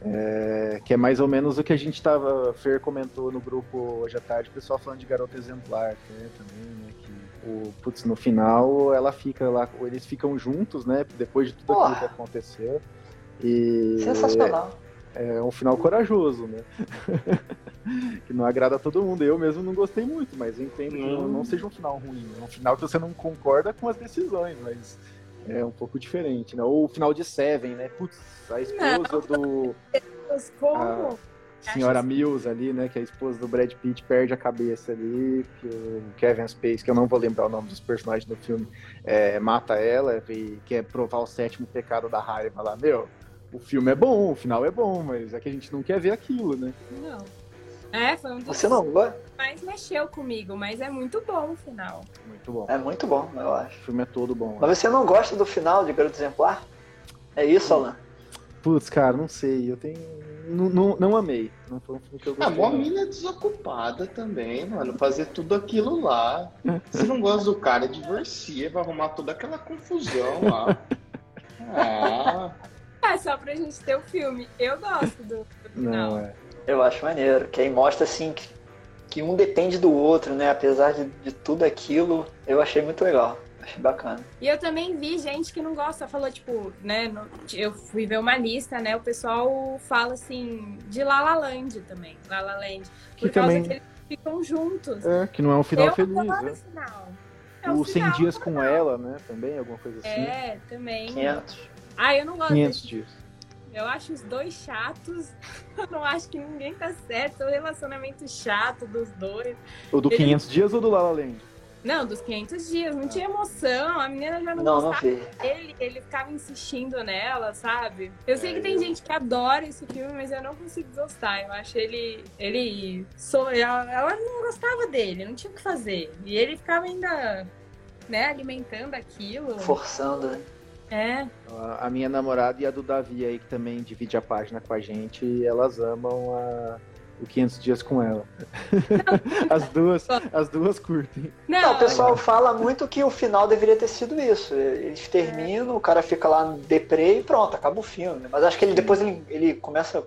É, que é mais ou menos o que a gente tava, Fer comentou no grupo hoje à tarde, o pessoal falando de garota exemplar até também, né? Que o, putz, no final ela fica lá, eles ficam juntos, né? Depois de tudo aquilo Porra. que aconteceu. E Sensacional. é um final corajoso, né? que não agrada a todo mundo. Eu mesmo não gostei muito, mas eu entendo que não, Hum. não seja um final ruim. É um final que você não concorda com as decisões, mas é um pouco diferente, né? Ou o final de Seven, né? Putz, a esposa do como? Senhora Mills ali, né? Que é a esposa do Brad Pitt perde a cabeça ali, que o Kevin Space, que eu não vou lembrar o nome dos personagens do filme, é, mata ela e quer provar o sétimo pecado da raiva lá. Meu, o filme é bom, o final é bom, mas é que a gente não quer ver aquilo, né? Não. É, foi um dos Você não mais mexeu comigo, mas é muito bom o final. Muito bom. É muito bom, eu acho. O filme é todo bom. Mas você não gosta do final de Garoto Exemplar? É isso, Alan? Putz, cara, não sei. Eu tenho. Não, não, não amei. Não foi um filme que eu Ah, gostei. mó não. mina desocupada também, mano. Fazer tudo aquilo lá. Se não gosta do cara, divorcia, vai arrumar toda aquela confusão lá. Ah, É só pra gente ter o filme. Eu gosto do, do final. Não, é. Eu acho maneiro. Que aí mostra assim que, que um depende do outro, né? Apesar de, de tudo aquilo, eu achei muito legal. Achei bacana. E eu também vi gente que não gosta, falou, tipo, né? no- eu fui ver uma lista, né? O pessoal fala assim, de La La Land também. La La Land. Por Que causa também- que eles ficam juntos. É, que não é um final eu feliz, adoro né? o final. É O o 100 final, dias com ela, né? Também, alguma coisa assim. É, também. 500. Ah, eu não gosto 500 desse. dias. Eu acho os dois chatos. Eu não acho que ninguém tá certo. O relacionamento chato dos dois. O do Ele- 500 dias ou do La La Land? Não, dos 500 dias. Não tinha emoção. A menina já não, Não, não gostava vi. dele. Ele ficava insistindo nela, sabe? Eu sei que tem gente que adora esse filme, mas eu não consigo gostar. Eu acho ele. Ele. So, ela, ela não gostava dele, não tinha o que fazer. E ele ficava ainda. Né, alimentando aquilo. Forçando, né? É. A a minha namorada e a do Davi aí, que também divide a página com a gente, elas amam a... o 500 dias com ela. as duas, as duas curtem. Não, Não, o pessoal fala muito que o final deveria ter sido isso. Eles terminam, o cara fica lá no deprê e pronto, acaba o filme. Mas acho que ele depois ele, ele começa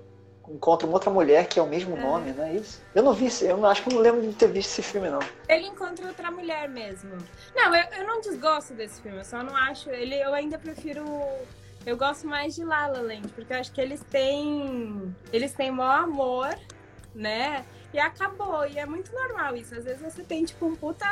encontra uma outra mulher que é o mesmo nome, não é isso? Eu não vi, eu não, acho que eu não lembro de ter visto esse filme não. Ele encontra outra mulher mesmo. Não, eu, eu não desgosto desse filme, eu só não acho. Ele, eu ainda prefiro. Eu gosto mais de La La Land, porque eu acho que eles têm. Eles têm maior amor, né? E acabou. E é muito normal isso. Às vezes você tem, tipo, um puta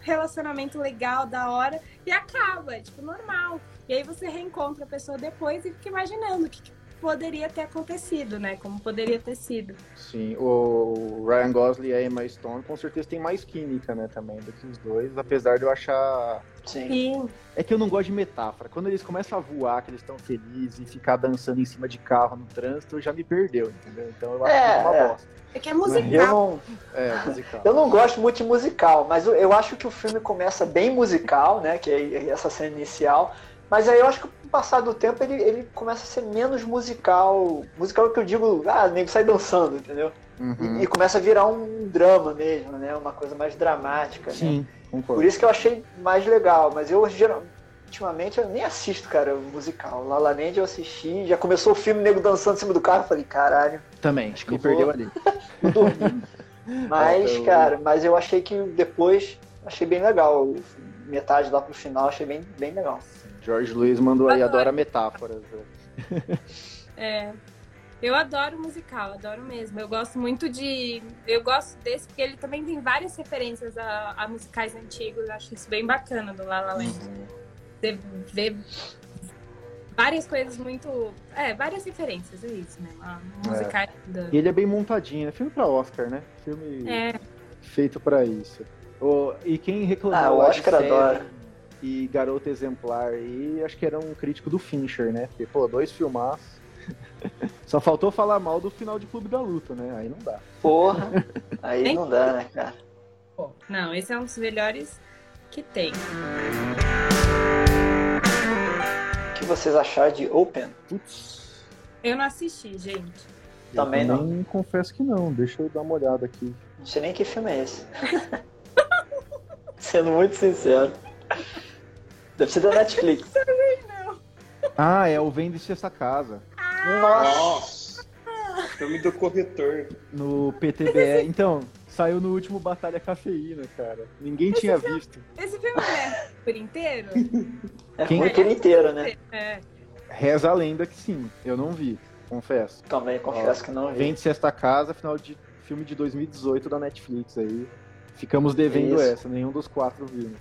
relacionamento legal, da hora, e acaba, é, tipo, normal. E aí você reencontra a pessoa depois e fica imaginando o que, que poderia ter acontecido, né? Como poderia ter sido. Sim, o Ryan Gosling e a Emma Stone com certeza tem mais química, né, também, do que os dois, apesar de eu achar... Sim. Sim. É que eu não gosto de metáfora. Quando eles começam a voar, que eles estão felizes e ficar dançando em cima de carro no trânsito, já me perdeu, entendeu? Então eu acho É, que é uma é. bosta. É que é Eu musical. não, É, musical. eu não gosto muito de musical, mas eu, eu acho que o filme começa bem musical, né? Que é essa cena inicial. Mas aí eu acho que com o passar do tempo ele, ele começa a ser menos musical. Musical que eu digo, ah, o nego sai dançando, entendeu? Uhum. E, e começa a virar um drama mesmo, né? Uma coisa mais dramática. né? Sim, concordo. Por isso que eu achei mais legal. Mas eu, geral, ultimamente, eu nem assisto, cara, musical. La La Land eu assisti, já começou o filme, nego dançando em cima do carro. Eu falei, caralho, Também, Acho que me vou- perdeu ali. dormi. Mas, eu- cara, mas eu achei que depois, achei bem legal. Metade lá pro final, achei bem, bem legal. George Luiz mandou aí, Adoro. adora metáforas. né? É. Eu adoro musical, adoro mesmo. Eu gosto muito de. Eu gosto desse porque ele também tem várias referências a, a musicais antigos. Eu acho isso bem bacana do La La Land. Você vê várias coisas muito. É, várias referências, é isso, né? A musicais da- E ele é bem montadinho, é filme pra Oscar, né? Filme É, feito pra isso. O- e quem reclamou Ah, o Oscar adora. E Garota Exemplar, e acho que era um crítico do Fincher, né? Porque, pô, dois filmaços. Só faltou falar mal do final de Clube da Luta, né? Aí não dá. Porra, aí Nem- não dá, né, cara? não, esse é um dos melhores que tem. O que vocês acharam de Open? Putz. Eu não assisti, gente. eu Também não. também confesso que não. Deixa eu dar uma olhada aqui. Não sei nem que filme é esse. Sendo muito sincero. Deve ser da Netflix. Ah, é o Vende-se Essa Casa. Nossa! Nossa! Filme do corretor. No PTBE. Então, saiu no último Batalha Cafeína, cara. Ninguém tinha visto. Esse filme é por inteiro? É Quem- ruim por inteiro, né? É. Reza a lenda que sim. Eu não vi, confesso. Também confesso que não vi. Vende-se Esta Casa, final de filme de 2018 da Netflix aí. Ficamos devendo Isso. essa, nenhum dos quatro vimos.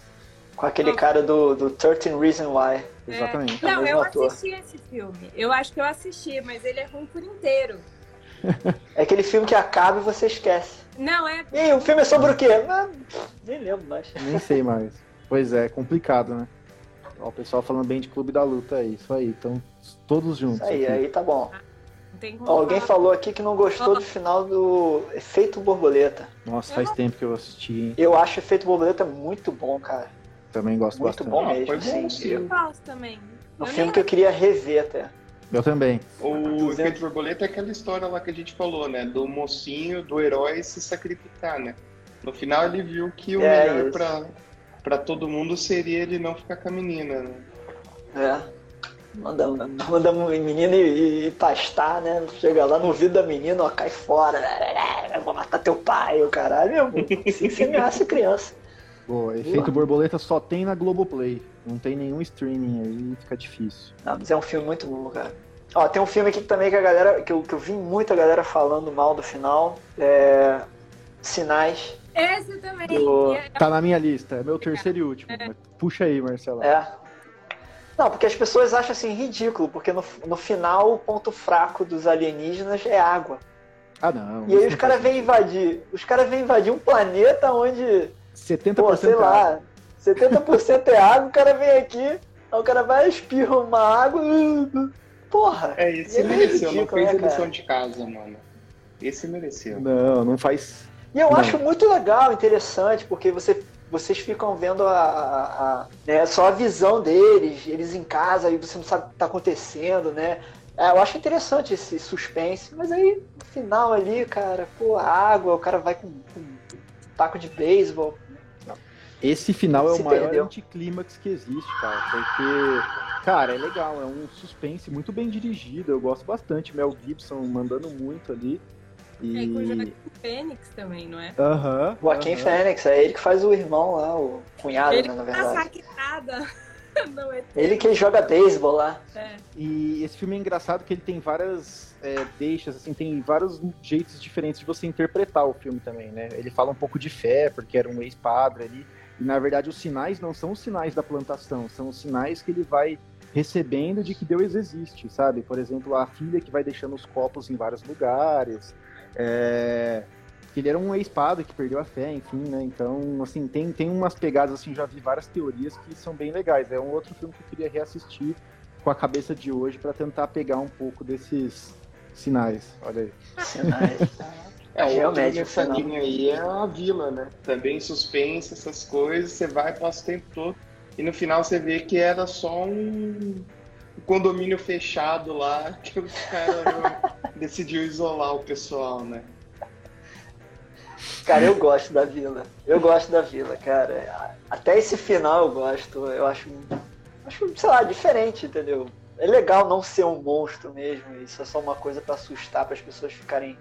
Com aquele cara do, do 13 Reason Why. Exatamente. Não, eu ator. assisti esse filme. Eu acho que eu assisti, mas ele é ruim por inteiro. É aquele filme que acaba e você esquece. Não, é. E aí, o filme é sobre o quê? Ah, nem lembro mais. Nem sei mais. Pois é, complicado, né? Ó, o pessoal falando bem de Clube da Luta aí, isso aí. Então, todos juntos. Isso aí, aqui. aí tá bom. Não tem como Ó, Alguém falou aqui que não gostou do final do Efeito Borboleta. Nossa, faz tempo que eu assisti, hein? Eu acho Efeito Borboleta muito bom, cara. Também gosto Muito bastante. bom Ah, mesmo. foi bom, sim. sim. Eu gosto também. Um filme nem- que eu queria rever até. Eu também. O Efeito Borboleta é aquela história lá que a gente falou, né? Do mocinho, do herói se sacrificar, né? No final ele viu que o É, melhor pra, pra todo mundo seria ele não ficar com a menina, né? É. Manda, manda menino ir, ir pastar, né? Chega lá no ouvido da menina, ó, cai fora. Eu vou matar teu pai, o caralho. Meu, assim que você ameaça criança. Pô, Efeito Borboleta só tem na Globoplay. Não tem nenhum streaming aí, fica difícil. Não, mas é um filme muito bom, cara. Ó, tem um filme aqui também que a galera. que eu, que eu vi muita galera falando mal do final. É. Sinais. Esse também. Do- é- Tá na minha lista, é meu terceiro e último. mas Puxa aí, Marcelo. É. Não, porque as pessoas acham assim ridículo, porque no, no final o ponto fraco dos alienígenas é água. Ah, não. E aí os caras vêm invadir. Os caras vêm invadir um planeta onde, sentido. pô, 70% sei é água. lá, 70% é água, o cara vem aqui, aí o cara vai espirra uma água. Porra! É, esse é mereceu, não ridículo, fez né, a lição de casa, mano. Esse mereceu. Não, não faz. E eu Não. acho muito legal, interessante, porque você, vocês ficam vendo a, a- a- né, só a visão deles, eles em casa, e você não sabe o que tá acontecendo, né? É, eu acho interessante esse suspense, mas aí no final ali, cara, pô, água, o cara vai com, com um taco de beisebol. Esse final é Se o maior perdeu. anticlímax que existe, cara. Porque, cara, é legal, é um suspense muito bem dirigido. Eu gosto bastante. Mel Gibson mandando muito ali. É com o E. Joaquim Fênix também, não é? Aham. Joaquim aham. Fênix, é ele que faz o irmão lá, o cunhado, Ele né, na tá verdade. saqueada. Não é Ele que joga beisebol lá. É. E esse filme é engraçado que ele tem várias é, deixas, assim, tem vários jeitos diferentes de você interpretar o filme também, né? Ele fala um pouco de fé, porque era um ex-padre ali. E na verdade os sinais não são os sinais da plantação, são os sinais que ele vai recebendo de que Deus existe, sabe? Por exemplo, a filha que vai deixando os copos em vários lugares, é... que ele era um ex-padre que perdeu a fé, enfim, né? Então, assim, tem, tem umas pegadas, assim, já vi várias teorias que são bem legais. É um outro filme que eu queria reassistir com a cabeça de hoje para tentar pegar um pouco desses sinais. Olha aí. Sinais. É, o outro Realmente, engraçadinho aí é a vila, né? Também suspense, essas coisas, você vai, passa o tempo todo, e no final você vê que era só um condomínio fechado lá, que os caras decidiu isolar o pessoal, né? Cara, eu gosto da vila. Eu gosto da vila, cara. Até esse final eu gosto. Eu acho, acho sei lá, diferente, entendeu? É legal não ser um monstro mesmo. Isso é só uma coisa pra assustar, para as pessoas ficarem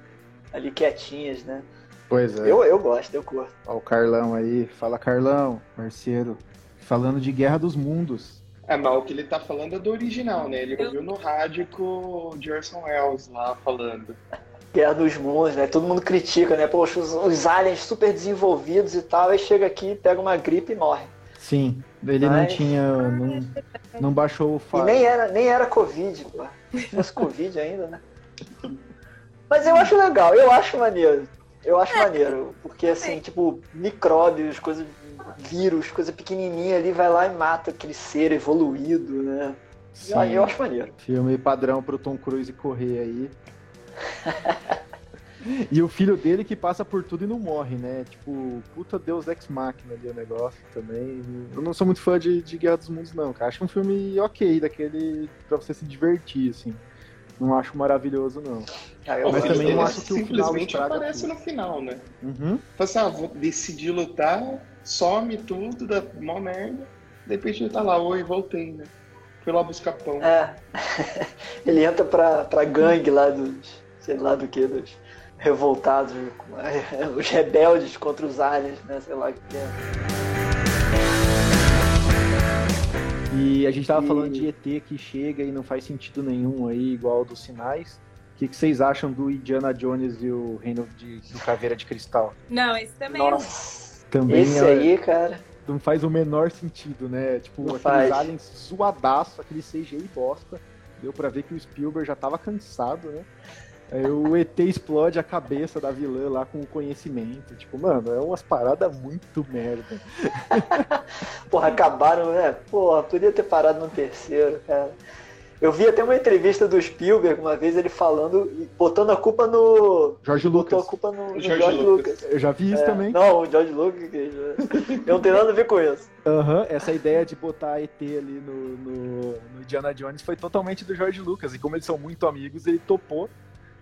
ali quietinhas, né? Pois é. Eu, eu gosto, eu curto. Ó, o Carlão aí. Fala, Carlão, parceiro. Falando de Guerra dos Mundos. É, mas o que ele tá falando é do original, né? Ele Eu- ouviu no rádio com o Gerson Wells lá falando. Guerra dos Mundos, né? Todo mundo critica, né? Poxa, os, os aliens super desenvolvidos e tal, aí chega aqui, pega uma gripe e morre. Sim, ele não Mas- tinha. Não, não baixou o E fato. nem era, nem era Covid, pô. Se fosse Covid ainda, né? Mas eu acho legal, eu acho maneiro. Eu acho maneiro. Porque assim, tipo, micróbios, coisas, vírus, coisa pequenininha ali, vai lá e mata aquele ser evoluído, né? Sim. Eu, eu acho maneiro. Filme padrão pro Tom Cruise correr aí. e o filho dele que passa por tudo e não morre, né? Tipo, puta Deus Ex Machina ali o negócio também. Eu não sou muito fã de, de Guerra dos Mundos, não, cara. Acho um filme ok, daquele pra você se divertir, assim. Não acho maravilhoso, não. Ah, eu Mas também dele não acho que o final simplesmente aparece tudo. no final, né? Uhum. Fala assim, ah, vou decidir lutar, some tudo, dá mó merda. De repente ele tá lá, oi, voltei, né? Fui lá buscar pão. É. Ele entra pra, pra gangue lá dos. sei lá do que, dos revoltados, os rebeldes contra os aliens, né? Sei lá o que é. E a gente tava E- falando de ET que chega e não faz sentido nenhum aí, igual dos sinais. O que, que vocês acham do Indiana Jones e o Reino de, do Caveira de Cristal? Não, esse também é Nossa, Também esse é- aí, cara. não faz o menor sentido, né? Tipo, Não aqueles faz. aliens zoadaço, aquele CGI bosta. Deu pra ver que o Spielberg já tava cansado, né? Aí o ET explode a cabeça da vilã lá com o conhecimento. Tipo, mano, é umas paradas muito merda. Porra, acabaram, né? Porra, podia ter parado no terceiro, cara. Eu vi até uma entrevista do Spielberg uma vez ele falando e botando a culpa no. Jorge Botou a Lucas. culpa no, no George George, Lucas. Lucas. Eu já vi isso É, também. Não, o George Lucas. que- Eu não tenho nada a ver com isso. Aham, essa ideia de botar ET ali no, no, no Indiana Jones foi totalmente do George Lucas. E como eles são muito amigos, ele topou.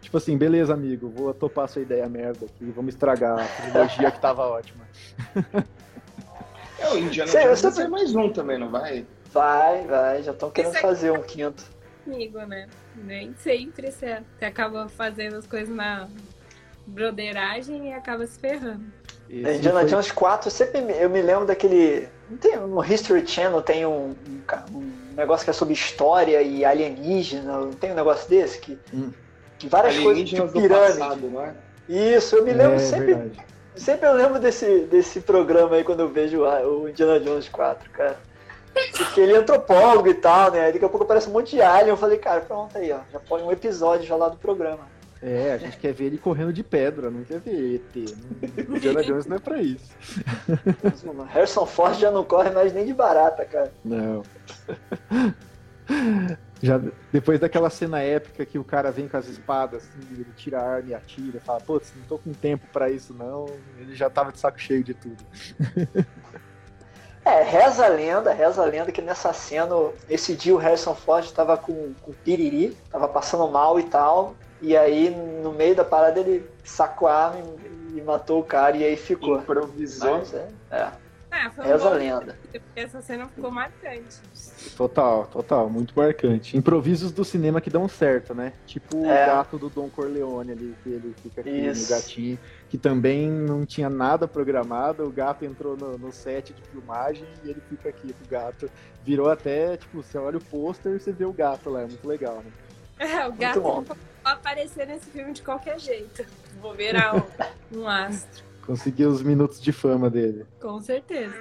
Tipo assim, beleza, amigo, vou topar sua ideia merda aqui, vamos estragar a trilogia que tava ótima. É, o Indiana Sei, Jones vai ser mais um também, não vai? Vai, vai, já estão querendo fazer um quinto. comigo, né? Nem sempre você, você acaba fazendo as coisas na broderagem e acaba se ferrando. Esse É, Indiana foi- Jones 4, eu sempre me, eu me lembro daquele. Não tem no History Channel tem um, um um negócio que é sobre história e alienígena, não tem um negócio desse que, Hum. Várias coisas de do pirâmide. passado, não é? Isso, eu me lembro É, sempre, verdade. sempre eu lembro desse, desse programa aí quando eu vejo o Indiana Jones 4, cara. Porque ele é antropólogo e tal, né? Aí Daqui a pouco aparece um monte de alien. Eu falei, cara, pronto aí, ó. Já põe um episódio já lá do programa. É, a gente quer ver ele correndo de pedra, não quer ver ET. Não- Indiana Jones não é pra isso. Harrison Ford já não corre mais nem de barata, cara. Não. Já depois daquela cena épica que o cara vem com as espadas, assim, ele tira a arma e atira, fala, putz, não tô com tempo pra isso não. Ele já tava de saco cheio de tudo. É, reza a lenda, reza a lenda que nessa cena, esse dia o Harrison Ford tava com, com piriri, tava passando mal e tal. E aí, no meio da parada, ele sacou a arma e, e matou o cara e aí ficou. Improvisou. Mas, é, é, Ah, foi um reza a lenda. porque essa cena ficou marcante. Total, total, muito marcante. Improvisos do cinema que dão certo, né? Tipo o É. gato do Don Corleone ali, que ele fica aqui Isso. no gatinho, que também não tinha nada programado, o gato entrou no, no set de filmagem e ele fica aqui com o gato. Virou até, tipo, você olha o pôster e você vê o gato lá, é muito legal, né? É, o gato não pode aparecer nesse filme de qualquer jeito. Vou virar um, um astro. Conseguiu os minutos de fama dele. Com certeza.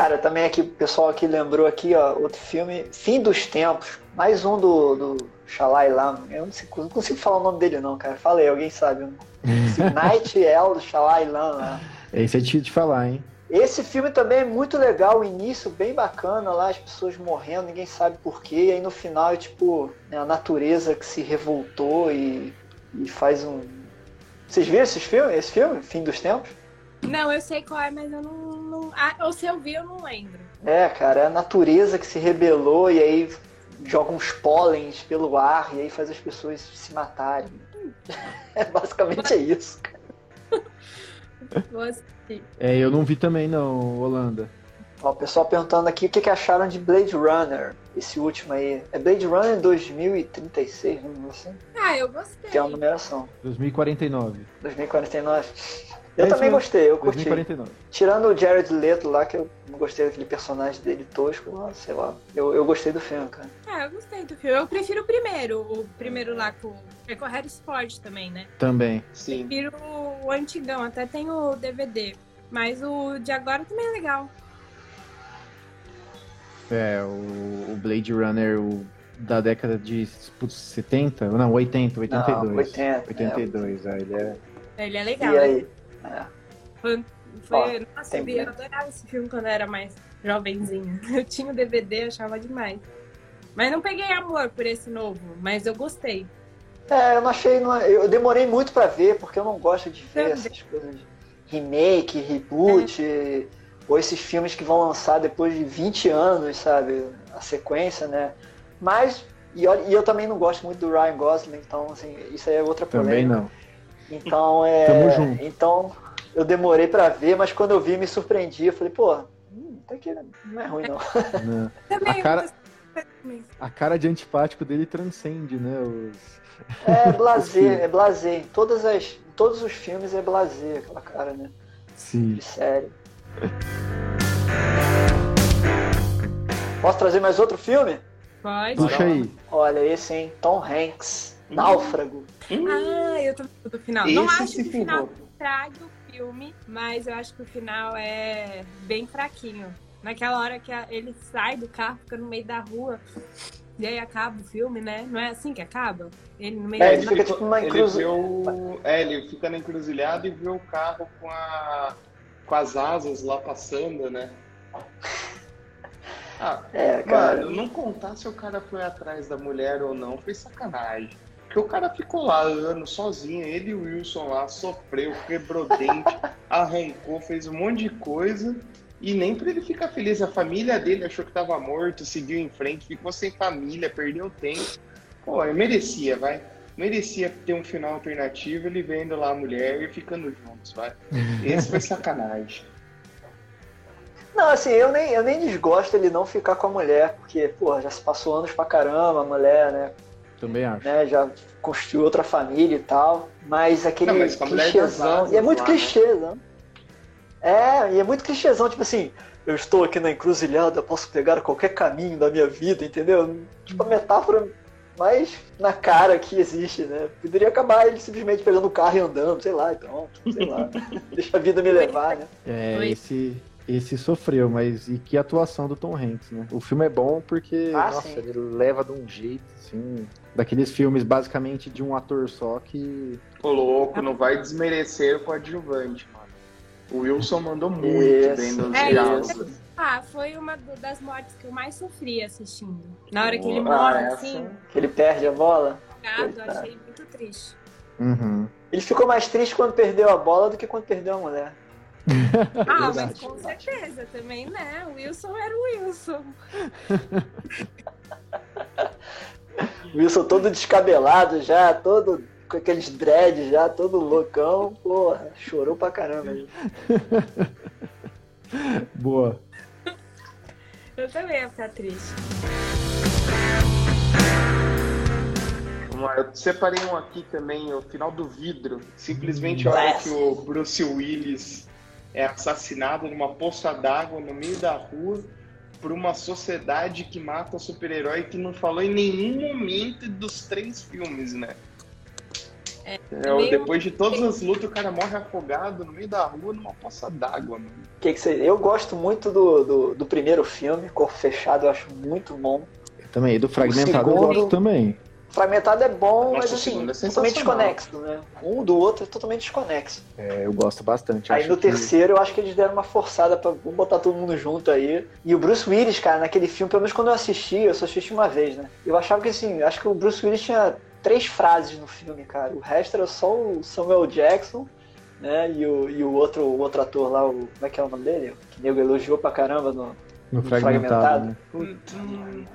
Cara, também aqui, o pessoal aqui lembrou aqui, ó, outro filme, Fim dos Tempos. Mais um do, do Shalai Lam. Eu não, sei, não consigo falar o nome dele não, cara. Fala aí, alguém sabe. Night El do Shalai Lam. Né? Esse é difícil de falar, hein? Esse filme também é muito legal, o início bem bacana lá, as pessoas morrendo, ninguém sabe porquê, e aí no final é tipo né, a natureza que se revoltou e, e faz um. Vocês viram esse filme? Esse filme? Fim dos Tempos? Não, eu sei qual é, mas eu não. não... Ah, ou se eu vi, eu não lembro. É, cara, é a natureza que se rebelou e aí joga uns pólens pelo ar e aí faz as pessoas se matarem. É, basicamente é isso, cara. É, eu não vi também não, Holanda. Ó, o pessoal perguntando aqui o que, que acharam de Blade Runner, esse último aí. É Blade Runner 2036, não sei. Ah, eu gostei. Que é a numeração. 2049. 2049. Eu é também gostei, eu curti. 2049. Tirando o Jared Leto lá, que eu não gostei daquele personagem dele tosco, lá, sei lá. Eu, eu gostei do filme, cara. Ah, eu gostei do filme. Eu prefiro o primeiro, o primeiro lá com. É com o Harris Ford também, né? Também. Sim. Prefiro o antigão, até tem o DVD. Mas o de agora também é legal. É, o, o Blade Runner o, da década de putz, 70, não, 80, 82. Não, 80, 82, é, ele é. Ele é legal. E aí? É. Foi, foi Ó, nossa, eu adorava esse filme quando eu era mais jovenzinha. Eu tinha o DVD, achava demais. Mas não peguei amor por esse novo, mas eu gostei. É, eu não achei. Não, eu demorei muito para ver, porque eu não gosto de ver essas coisas de remake, reboot, é. ou esses filmes que vão lançar depois de 20 anos, sabe? A sequência, né? Mas. E eu, e eu também não gosto muito do Ryan Gosling, então, assim, isso aí é outra polêmica. Também não. Então, é. Tamo junto. Então, eu demorei para ver, mas quando eu vi, me surpreendi. Eu falei, pô, hum, até que não é ruim, não. não. A, cara, a cara de antipático dele transcende, né? Os... É blazer, é blazer. Em, todas as, em todos os filmes é blazer, aquela cara, né? Sim. De série. Posso trazer mais outro filme? Pode. Puxa aí. Olha, esse, hein? Tom Hanks. Náufrago. Ah, eu tô do final. Esse não acho que o final traga o filme, mas eu acho que o final é bem fraquinho. Naquela hora que ele sai do carro, fica no meio da rua. E aí acaba o filme, né? Não é assim que acaba? Ele no meio é, ele fica tipo uma encruzilhada. É, ele fica na encruzilhada e vê o carro com, a... com as asas lá passando, né? Ah, é, cara. Mano, não contar se o cara foi atrás da mulher ou não foi sacanagem. Porque o cara ficou lá anos sozinho, ele e o Wilson lá, sofreu, quebrou dente, arrancou, fez um monte de coisa. E nem pra ele ficar feliz. A família dele achou que tava morto, seguiu em frente, ficou sem família, perdeu tempo. Pô, eu merecia, vai. Merecia ter um final alternativo, ele vendo lá a mulher e ficando juntos, vai. Esse foi sacanagem. Não, assim, eu nem, eu nem desgosto ele não ficar com a mulher, porque, pô, já se passou anos pra caramba a mulher, né? Também acho. Né, já construiu outra família e tal. Mas aquele não, mas clichêzão. E é muito lá, clichêzão. Né? É, e é muito clichêzão, tipo assim, eu estou aqui na encruzilhada, posso pegar qualquer caminho da minha vida, entendeu? Tipo, a metáfora mais na cara que existe, né? Poderia acabar ele simplesmente pegando o carro e andando, sei lá, então, sei lá. Deixa a vida me levar, né? É, esse, esse sofreu, mas e que atuação do Tom Hanks, né? O filme é bom porque, ah, nossa, sim. ele leva de um jeito, assim, daqueles filmes basicamente de um ator só que. Ô louco, não vai desmerecer o coadjuvante, mano. O Wilson mandou muito Isso. bem nos é, diálogos. Ah, foi uma das mortes que eu mais sofri assistindo. Na hora que ele morre, ah, assim. Que ele perde a bola? Eu achei muito triste. Uhum. Ele ficou mais triste quando perdeu a bola do que quando perdeu a mulher. ah, mas com certeza também, né? O Wilson era o Wilson. Wilson todo descabelado já, todo com aqueles dreads já, todo loucão, porra, chorou pra caramba. Boa. Eu também ia ficar triste. Vamos lá, eu separei um aqui também, o final do vidro. Simplesmente a hora que o Bruce Willis é assassinado numa poça d'água no meio da rua por uma sociedade que mata super-herói que não falou em nenhum momento dos três filmes, né? É, meio- Depois de todas as lutas, o cara morre afogado no meio da rua numa poça d'água, mano. Que que você... Eu gosto muito do, do, do primeiro filme, Corpo Fechado, eu acho muito bom. Eu também, do fragmentado eu segundo- gosto também. Fragmentado é bom, Nossa, mas assim, é totalmente desconexo, né? Um do outro é totalmente desconexo. É, eu gosto bastante. Aí acho no que- terceiro eu acho que eles deram uma forçada pra botar todo mundo junto aí. E o Bruce Willis, cara, naquele filme, pelo menos quando eu assisti, eu só assisti uma vez, né? Eu achava que assim, acho que o Bruce Willis tinha três frases no filme, cara. O resto era só o Samuel Jackson, né? E o, e o outro, o outro ator lá, o. Como é que é o nome dele? Que nego elogiou pra caramba no. No fragmentado. fragmentado. né?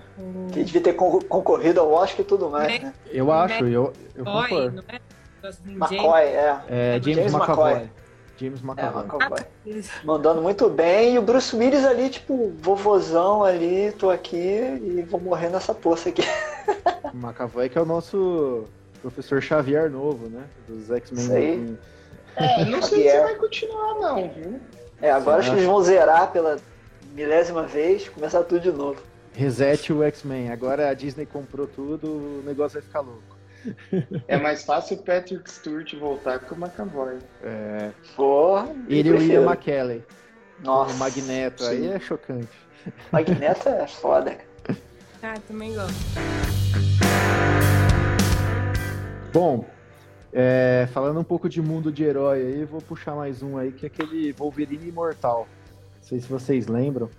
Que devia ter con- concorrido ao Oscar e tudo mais, né? Eu acho, eu, eu concordo. é? McCoy, é. É, James, James McAvoy. McAvoy. James É, McAvoy. James- Mandando muito bem. E o Bruce Willis ali, tipo, vovozão ali, tô aqui e vou morrer nessa poça aqui. McAvoy que é o nosso professor Xavier novo, né? Dos X-Men. Isso aí. É, não sei se vai continuar, não, viu? É, agora acho que eles vão zerar pela milésima vez, começar tudo de novo. Reset o X-Men. Agora a Disney comprou tudo, o negócio vai ficar louco. É mais fácil o Patrick Stewart voltar que o McAvoy. É, Porra, ele e o. William McKellen. Nossa, O Magneto. Aí sim. é chocante. Magneto é foda. cara. Ah, também gosto. Bom, é, falando um pouco de mundo de herói aí, vou puxar mais um aí, que é aquele Wolverine Imortal. Não sei se vocês lembram.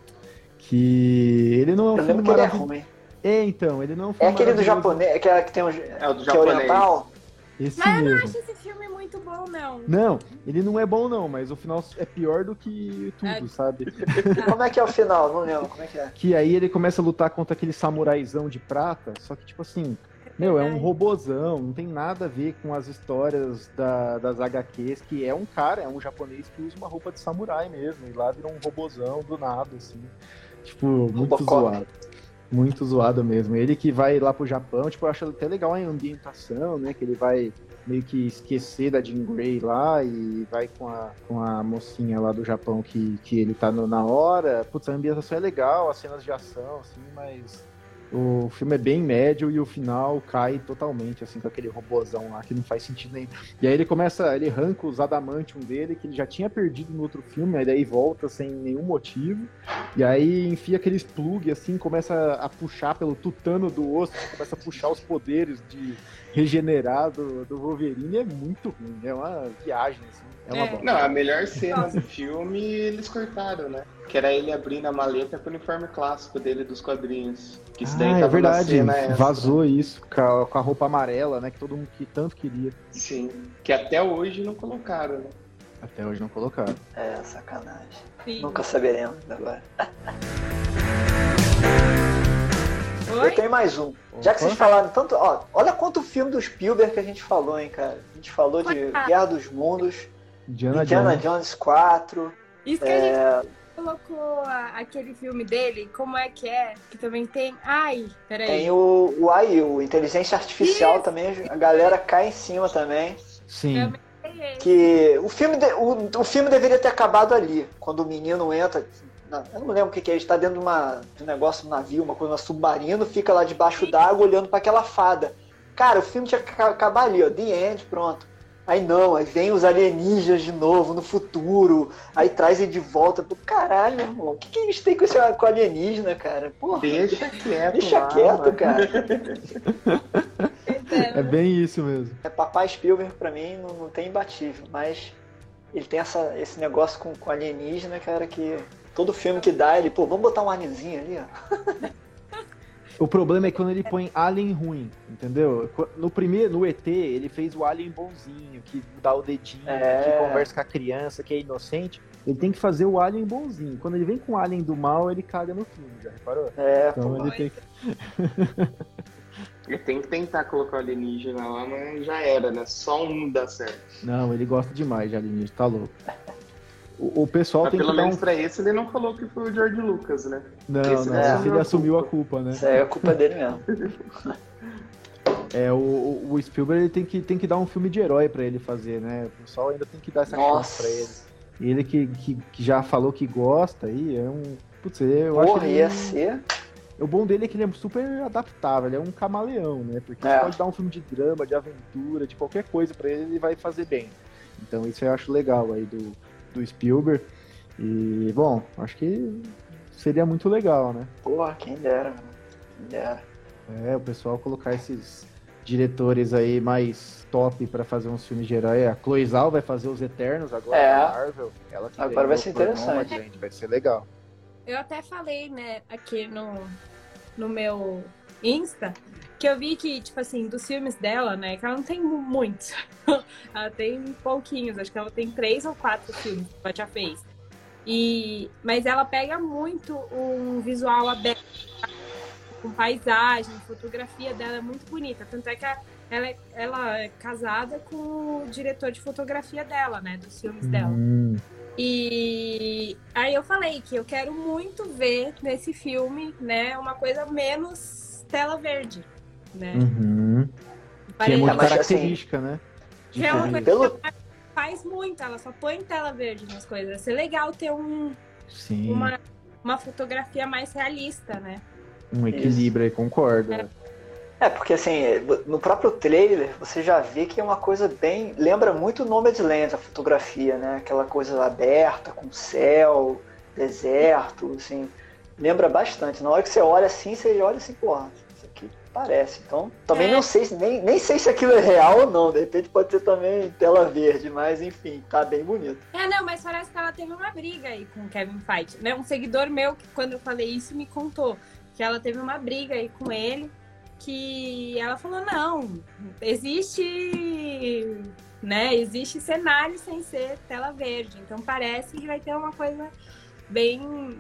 Que ele não é um Eu filme lembro que ele é maravilhoso. ruim. É, então, ele não é um É aquele do japonês, é que, é que tem um, É o do que é japonês. oriental. Esse Mas eu não mesmo. acho esse filme muito bom, não. Não, ele não é bom não, mas o final é pior do que tudo, É. sabe? Como é que é o final? Não lembro, como é que é? Que aí ele começa a lutar contra aquele samuraizão de prata, só que tipo assim, meu, é um robozão, não tem nada a ver com as histórias da- das HQs, que é um cara, é um japonês que usa uma roupa de samurai mesmo, e lá vira um robozão do nada, assim. Tipo, muito Robocop. zoado. Muito zoado mesmo. Ele que vai lá pro Japão, tipo, eu acho até legal a ambientação, né? Que ele vai meio que esquecer da Jean Grey lá e vai com a, com a mocinha lá do Japão que, que ele tá no- na hora. Putz, a ambientação é legal, as cenas de ação, assim, mas o filme é bem médio e o final cai totalmente, assim, com aquele robozão lá que não faz sentido nenhum. E aí ele começa, ele arranca os adamantium dele, que ele já tinha perdido no outro filme, aí daí volta sem nenhum motivo. E aí enfia aqueles plug, assim, começa a puxar pelo tutano do osso, começa a puxar os poderes de regenerar do, do Wolverine. É muito ruim, é uma viagem, assim. É uma É. Não, a melhor cena do filme eles cortaram, né? Que era ele abrindo a maleta com o uniforme clássico dele dos quadrinhos. Que isso daí Ah, é verdade, vazou isso com a, com a roupa amarela, né? Que todo mundo que tanto queria. Sim. Que até hoje não colocaram, né? Até hoje não colocaram. É, sacanagem. Sim. Nunca saberemos agora. Oi? Eu tenho mais um. Já que vocês falaram tanto. Ó, olha quanto filme do Spielberg que a gente falou, hein, cara. A gente falou de. Guerra dos Mundos, Indiana, Indiana Jones. Jones 4. Isso que a gente É, colocou a- aquele filme dele, como é que é? Que também tem. Ai, peraí. tem o, o AI, o Inteligência Artificial Isso. também. A galera cai em cima também. Sim. Também. Que o filme, de- o, o filme deveria ter acabado ali. Quando o menino entra. Eu não lembro o que, que é. Ele está dentro de, uma, de um negócio, um navio, uma coisa, um submarino, fica lá debaixo d'água olhando para aquela fada. Cara, o filme tinha que ca- acabar ali, ó. The End, pronto. Aí não, aí vem os alienígenas de novo no futuro, aí traz ele de volta. Pô, caralho, irmão, o que, que eles têm com esse com alienígena, cara? Porra, Deixa quieto. deixa lá, quieto, mano. cara. É bem isso mesmo. É, Papai Spielberg, pra mim, não, não tem imbatível, mas ele tem essa, esse negócio com, com alienígena, cara, que todo filme que dá, ele, pô, vamos botar um alieninho ali, ó. O problema é quando ele põe alien ruim, entendeu? No primeiro, no ET, ele fez o alien bonzinho, que dá o dedinho, É. que conversa com a criança, que é inocente. Ele tem que fazer o alien bonzinho. Quando ele vem com o alien do mal, ele caga no filme, já reparou? É, Então pô, ele tem que... Ele tem que tentar colocar o alienígena lá, mas já era, né? Só um dá certo. Não, ele gosta demais de alienígena, tá louco. O, o pessoal Mas tem pelo que dar menos um... pra esse ele não falou que foi o George Lucas, né? Não, esse não, é esse ele a assumiu a culpa. né? isso aí é culpa dele mesmo. É, o, o- Spielberg ele tem, que, tem que dar um filme de herói pra ele fazer, né? O pessoal ainda tem que dar essa Nossa. chance pra ele. Ele que, que, que já falou que gosta aí, é um. Putz, eu Porra, acho ele ia um- ser. O bom dele é que ele é super adaptável, ele é um camaleão, né? Porque É. você pode dar um filme de drama, de aventura, de qualquer coisa pra ele, ele vai fazer bem. Então isso eu acho legal aí do, do Spielberg. E, bom, acho que seria muito legal, né? Porra, quem dera, mano. Quem dera. É, o pessoal colocar esses diretores aí mais top pra fazer uns filmes de herói. A Chloe Zhao vai fazer os Eternos agora É. na Marvel. Ela que Agora vai ser interessante. Nomadland, vai ser legal. Eu até falei, né, aqui no, no meu Insta, que eu vi que, tipo assim, dos filmes dela, né, que ela não tem mu- muitos. ela tem pouquinhos, acho que ela tem três ou quatro filmes que ela já fez. E, mas ela pega muito um visual aberto, com paisagem, fotografia dela é muito bonita. Tanto é que a- ela, é- ela é casada com o diretor de fotografia dela, né, dos filmes dela. Hum, E aí eu falei que eu quero muito ver nesse filme, né, uma coisa menos tela verde, né? uhum. Que é muito mas, assim, característica, né? que é uma coisa Pelo- que ela faz muito, ela só põe tela verde nas coisas. Ser legal ter um, Sim, uma, uma fotografia mais realista, né? um equilíbrio aí, concordo. É. É, porque assim, no próprio trailer você já vê que é uma coisa bem. Lembra muito Nomadland, a fotografia, né? Aquela coisa aberta, com céu, deserto, assim. Lembra bastante. Na hora que você olha assim, você olha assim, porra, isso aqui parece. Então, também É. não sei, se- nem, nem sei se aquilo é real ou não. De repente pode ser também tela verde, mas enfim, tá bem bonito. É, não, mas parece que ela teve uma briga aí com o Kevin Feige, né? Um seguidor meu, que quando eu falei isso, me contou que ela teve uma briga aí com ele, que ela falou, não, existe, né, existe cenário sem ser tela verde, então parece que vai ter uma coisa bem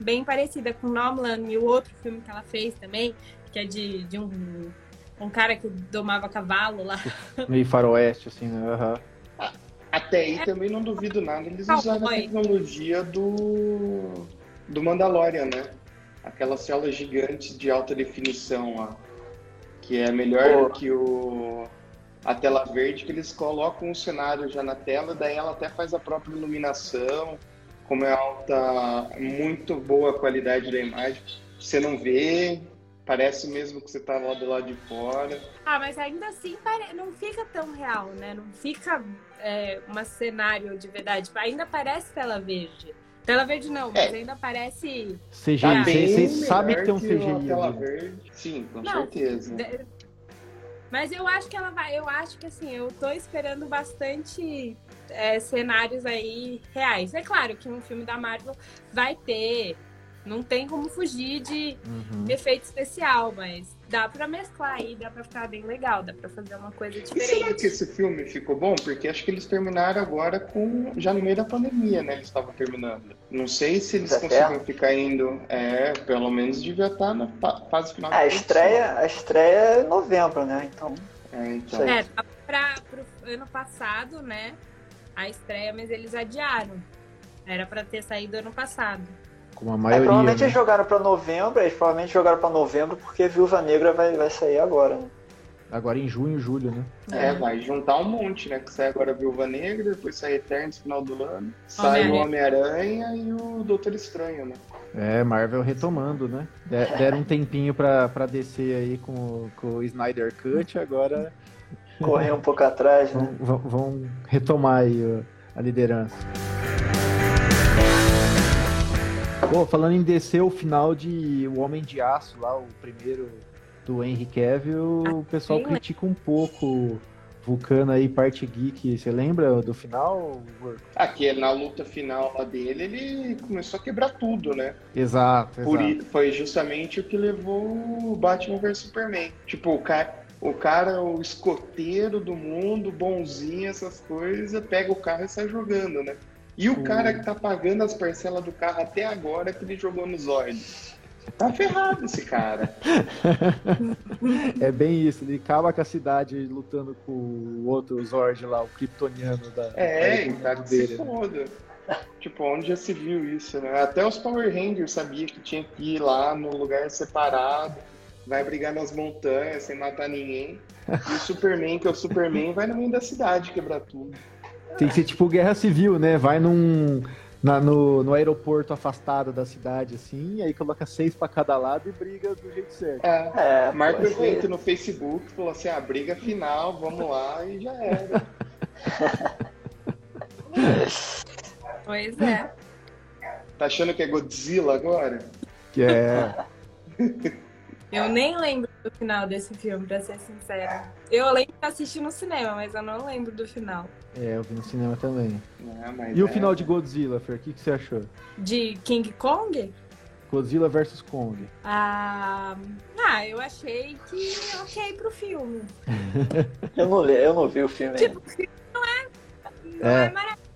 bem parecida com Nomadland e o outro filme que ela fez também, que é de, de um, um cara que domava cavalo lá. Meio faroeste, assim, né? Aham. Até aí também não duvido nada eles Não, usaram a tecnologia do, do Mandalorian, né? Aquelas telas gigantes de alta definição lá. Que é melhor Pô. que o, a tela verde, que eles colocam o cenário já na tela, daí ela até faz a própria iluminação, como é alta, muito boa a qualidade da imagem. Você não vê, parece mesmo que você tá lá do lado de fora. Ah, mas ainda assim não fica tão real, né? Não fica é, um cenário de verdade. Ainda parece tela verde. Tela verde não, mas ainda parece. CGI, Tá você bem sabe que tem um CGI tela né? verde. Sim, com Não, certeza. de- Mas eu acho que ela vai. Eu acho que assim, eu tô esperando bastante é, cenários aí reais. É claro que um filme da Marvel vai ter. Não tem como fugir de Uhum. efeito especial, mas dá pra mesclar aí, dá pra ficar bem legal, dá pra fazer uma coisa E será que diferente. esse filme ficou bom? Porque acho que eles terminaram agora com. Já no meio da pandemia, né? Eles estavam terminando. Não sei se eles Da conseguem ficar indo. É, pelo menos devia estar na fa- fase final. da A estreia, a estreia é em novembro, né? Então, É, então. É, tá pra, pro ano passado, né? A estreia, mas eles adiaram. Era pra ter saído ano passado. Como a é, maioria. provavelmente né? eles jogaram pra novembro, eles provavelmente jogaram pra novembro porque Viúva Negra vai, vai sair agora. né? Agora em junho, julho, né? É, vai juntar um monte, né? Que sai agora a Viúva Negra, depois sai Eternos no final do ano. Sai o Homem-Aranha e o Doutor Estranho, né? É, Marvel retomando, né? De- Deram um tempinho pra, pra descer aí com, com o Snyder Cut, agora Correr um pouco atrás, né? vão, vão- retomar aí a liderança. Pô, falando em descer o final de O Homem de Aço, lá, o primeiro do Henry Cavill, o pessoal sim, né? critica um pouco Vulcano aí, parte geek. Você lembra do final? Aqui, na luta final lá dele, ele começou a quebrar tudo, né? Exato, Por exato. i- foi justamente o que levou o Batman vs Superman. Tipo, o cara, o cara, o escoteiro do mundo, bonzinho, essas coisas, pega o carro e sai jogando, né? E o O- cara que tá pagando as parcelas do carro até agora que ele jogou no Zord. Tá ferrado esse cara. É bem isso, ele acaba com a cidade lutando com o outro Zord lá, o Kryptoniano da, É, da e tá que dele. se né? foda. Tipo, onde já se viu isso, né? Até os Power Rangers sabia que tinha que ir lá no lugar separado, vai brigar nas montanhas sem matar ninguém. E o Superman, que é o Superman, vai no meio da cidade quebrar tudo. Tem que ser tipo guerra civil, né? Vai num, na- no, no aeroporto afastado da cidade, assim, aí coloca seis pra cada lado e briga do jeito certo. É, É, marca o evento no Facebook, falou assim, ah, briga final, vamos lá e já era. Pois é. Tá achando que é Godzilla agora? Que é. Eu nem lembro do final desse filme, pra ser sincera. Eu lembro de assistir no cinema, mas eu não lembro do final. É, eu vi no cinema também. Não, mas E o é. final de Godzilla, Fer, o que, que você achou? De King Kong? Godzilla vs Kong. Ah, ah, eu achei que ok pro filme. Eu não, eu não vi o filme ainda. Tipo, o filme não é, não É. é. maravilhoso,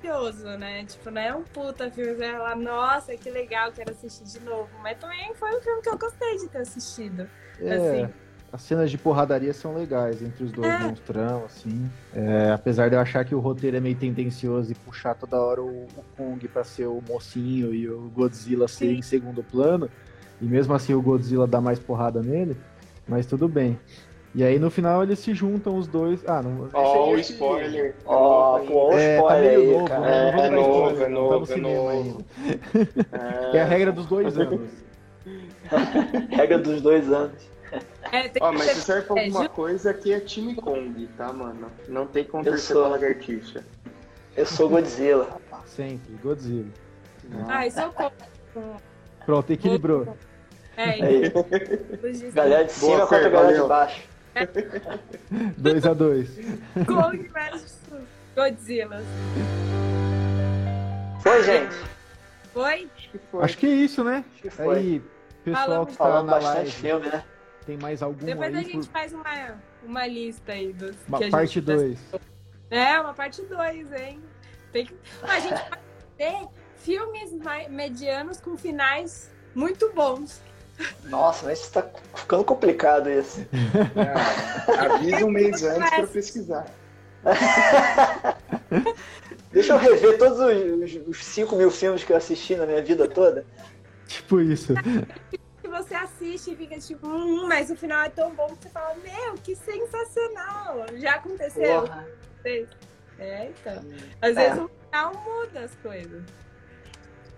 né? Tipo, não é um puta filme, vai lá, nossa, que legal, quero assistir de novo. Mas também foi um filme que eu gostei de ter assistido. É, Assim. as cenas de porradaria são legais entre os dois É. monstrão, assim. É, apesar de eu achar que o roteiro é meio tendencioso e puxar toda hora o, o Kong pra ser o mocinho e o Godzilla ser Sim. em segundo plano, e mesmo assim o Godzilla dá mais porrada nele, mas tudo bem. E aí no final eles se juntam os dois. Ah, não. Ó, o esse- spoiler. Ó, pô, o É, tá spoiler aí, novo, cara. né? É novo, é novo, é novo. É a regra dos dois anos. Regra dos dois anos. É, tem Ó, que mas se serve pra é, alguma coisa, aqui é time Kong, tá, mano? Não tem como torcer sou. pra lagartixa. Eu sou Godzilla, rapaz. Sempre, Godzilla. Ai, socorro. Pronto, equilibrou. É, Aí, então, galera de Boa, cima contra a galera de baixo. 2 a 2 Kong versus Godzilla. Foi, gente? Foi? Acho que foi. Acho que é isso, né? Acho que foi. Aí, pessoal Falamos. que tá Falando na live, filme, né? tem mais algum Depois a gente por- faz uma, uma lista aí dos. Uma que a parte gente... 2. É, uma parte 2, hein? Tem que... A gente pode ter filmes medianos com finais muito bons. Nossa, mas isso tá ficando complicado isso. Ah, avisa um mês antes pra pesquisar. Deixa eu rever todos os, os, os 5 mil filmes que eu assisti na minha vida toda. Tipo isso. Que você assiste e fica tipo, hum, mas o final é tão bom que você fala, meu, que sensacional! Já aconteceu? Porra. É, então. Às É. vezes o final muda as coisas.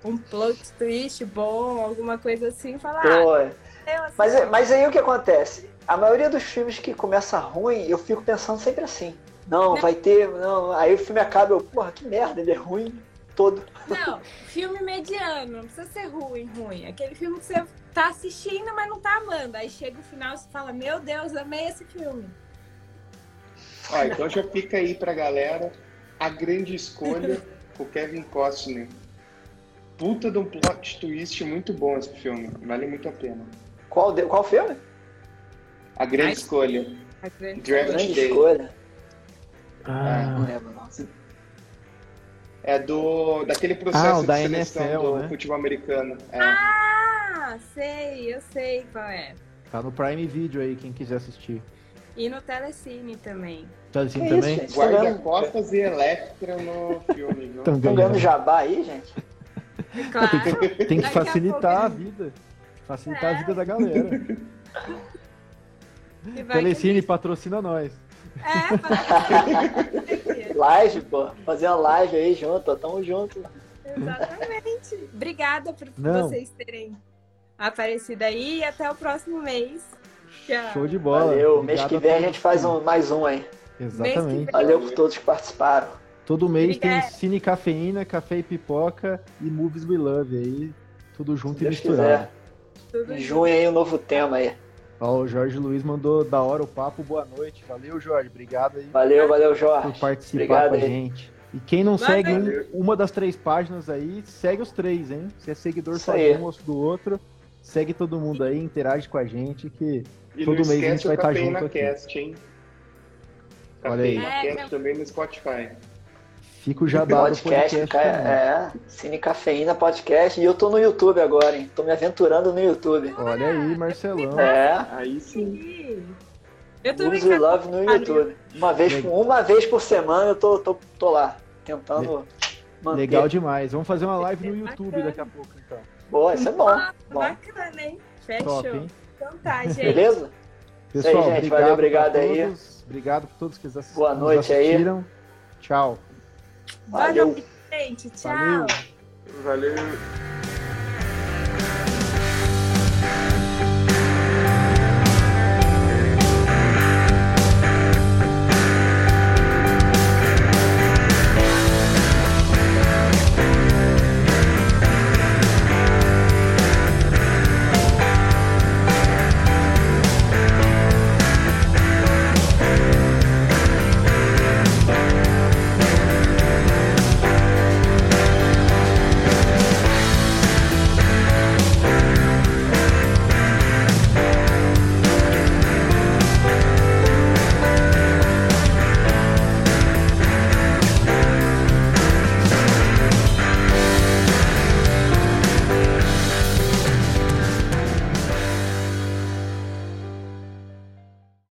Um plot twist bom, alguma coisa assim, fala, ah, Pô, eu assisti. Mas, mas aí o que acontece? A maioria dos filmes que começa ruim, eu fico pensando sempre assim. Não, Né? vai ter. Não. Aí o filme acaba, eu, porra, que merda, ele é ruim todo. Não, filme mediano, não precisa ser ruim, ruim. Aquele filme que você tá assistindo, mas não tá amando. Aí chega o final e você fala, meu Deus, amei esse filme. Ó, então já fica aí pra galera a grande escolha, o Kevin Costner. Puta de um plot twist muito bom esse filme. Vale muito a pena. Qual, de- qual filme? A grande Ai. escolha. A grande Draft Grande Day. escolha. Ah, Não lembro, não. É do daquele Ah, processo o de da seleção NFL, do né? futebol americano. É. Ah, sei, eu sei qual é. tá no Prime Video aí, quem quiser assistir. E no Telecine também. Assim Que também? isso, gente? Estão ganhando, Guarda-costas e Electra no filme, viu? Tão tão ganhando jabá aí, gente? Claro. Tem que Daqui a facilitar a, pouco vida. Facilitar a É. vida da galera. Telecine patrocina nós. que- É, Live, pô. Fazer uma live aí junto, ó, tamo junto. Exatamente. Obrigada por Não. vocês terem aparecido aí e até o próximo mês. Tchau. Show de bola. Valeu. Mês Obrigado que a vem a gente faz que- um, mais um aí. Exatamente. Valeu por todos que participaram. Todo mês tem. Cine Cafeína, Café e Pipoca e Movies We Love aí. Tudo junto Se e Deus misturado. quiser. Em junho aí um novo tema aí. Ó, o Jorge Luiz mandou da hora o papo, boa noite. Valeu, Jorge. Obrigado aí Valeu, valeu, por Jorge. participar Obrigado com a gente. E quem não segue um- uma das três páginas aí, segue os três, hein? Se é seguidor Isso só de um ou do outro, segue todo mundo aí, interage com a gente que E Todo mês a gente vai o tá Cafeína junto aqui. Cast, hein? Olha aí. É, Cast também no Spotify. Fica o jabá do Podcast, podcast. ca- também. é, Cine Cafeína Podcast. E eu tô no YouTube agora, hein? Tô me aventurando no YouTube. Olha aí, Marcelão. É, Aí sim. Eu We quero- Love no YouTube. Uma vez, uma vez por semana eu tô, tô, tô lá, tentando manter. Legal demais. Vamos fazer uma live no É YouTube bacana. daqui a pouco, então. Boa, isso é bom. Nossa, bom. bacana, hein? Fechou. Top, hein? Então tá, gente. Beleza? Pessoal, gente. obrigado, Valeu, obrigado aí. todos. Obrigado por todos que assis- Boa noite aí. assistiram. Boa Valeu. noite, gente. Tchau. Valeu. Valeu.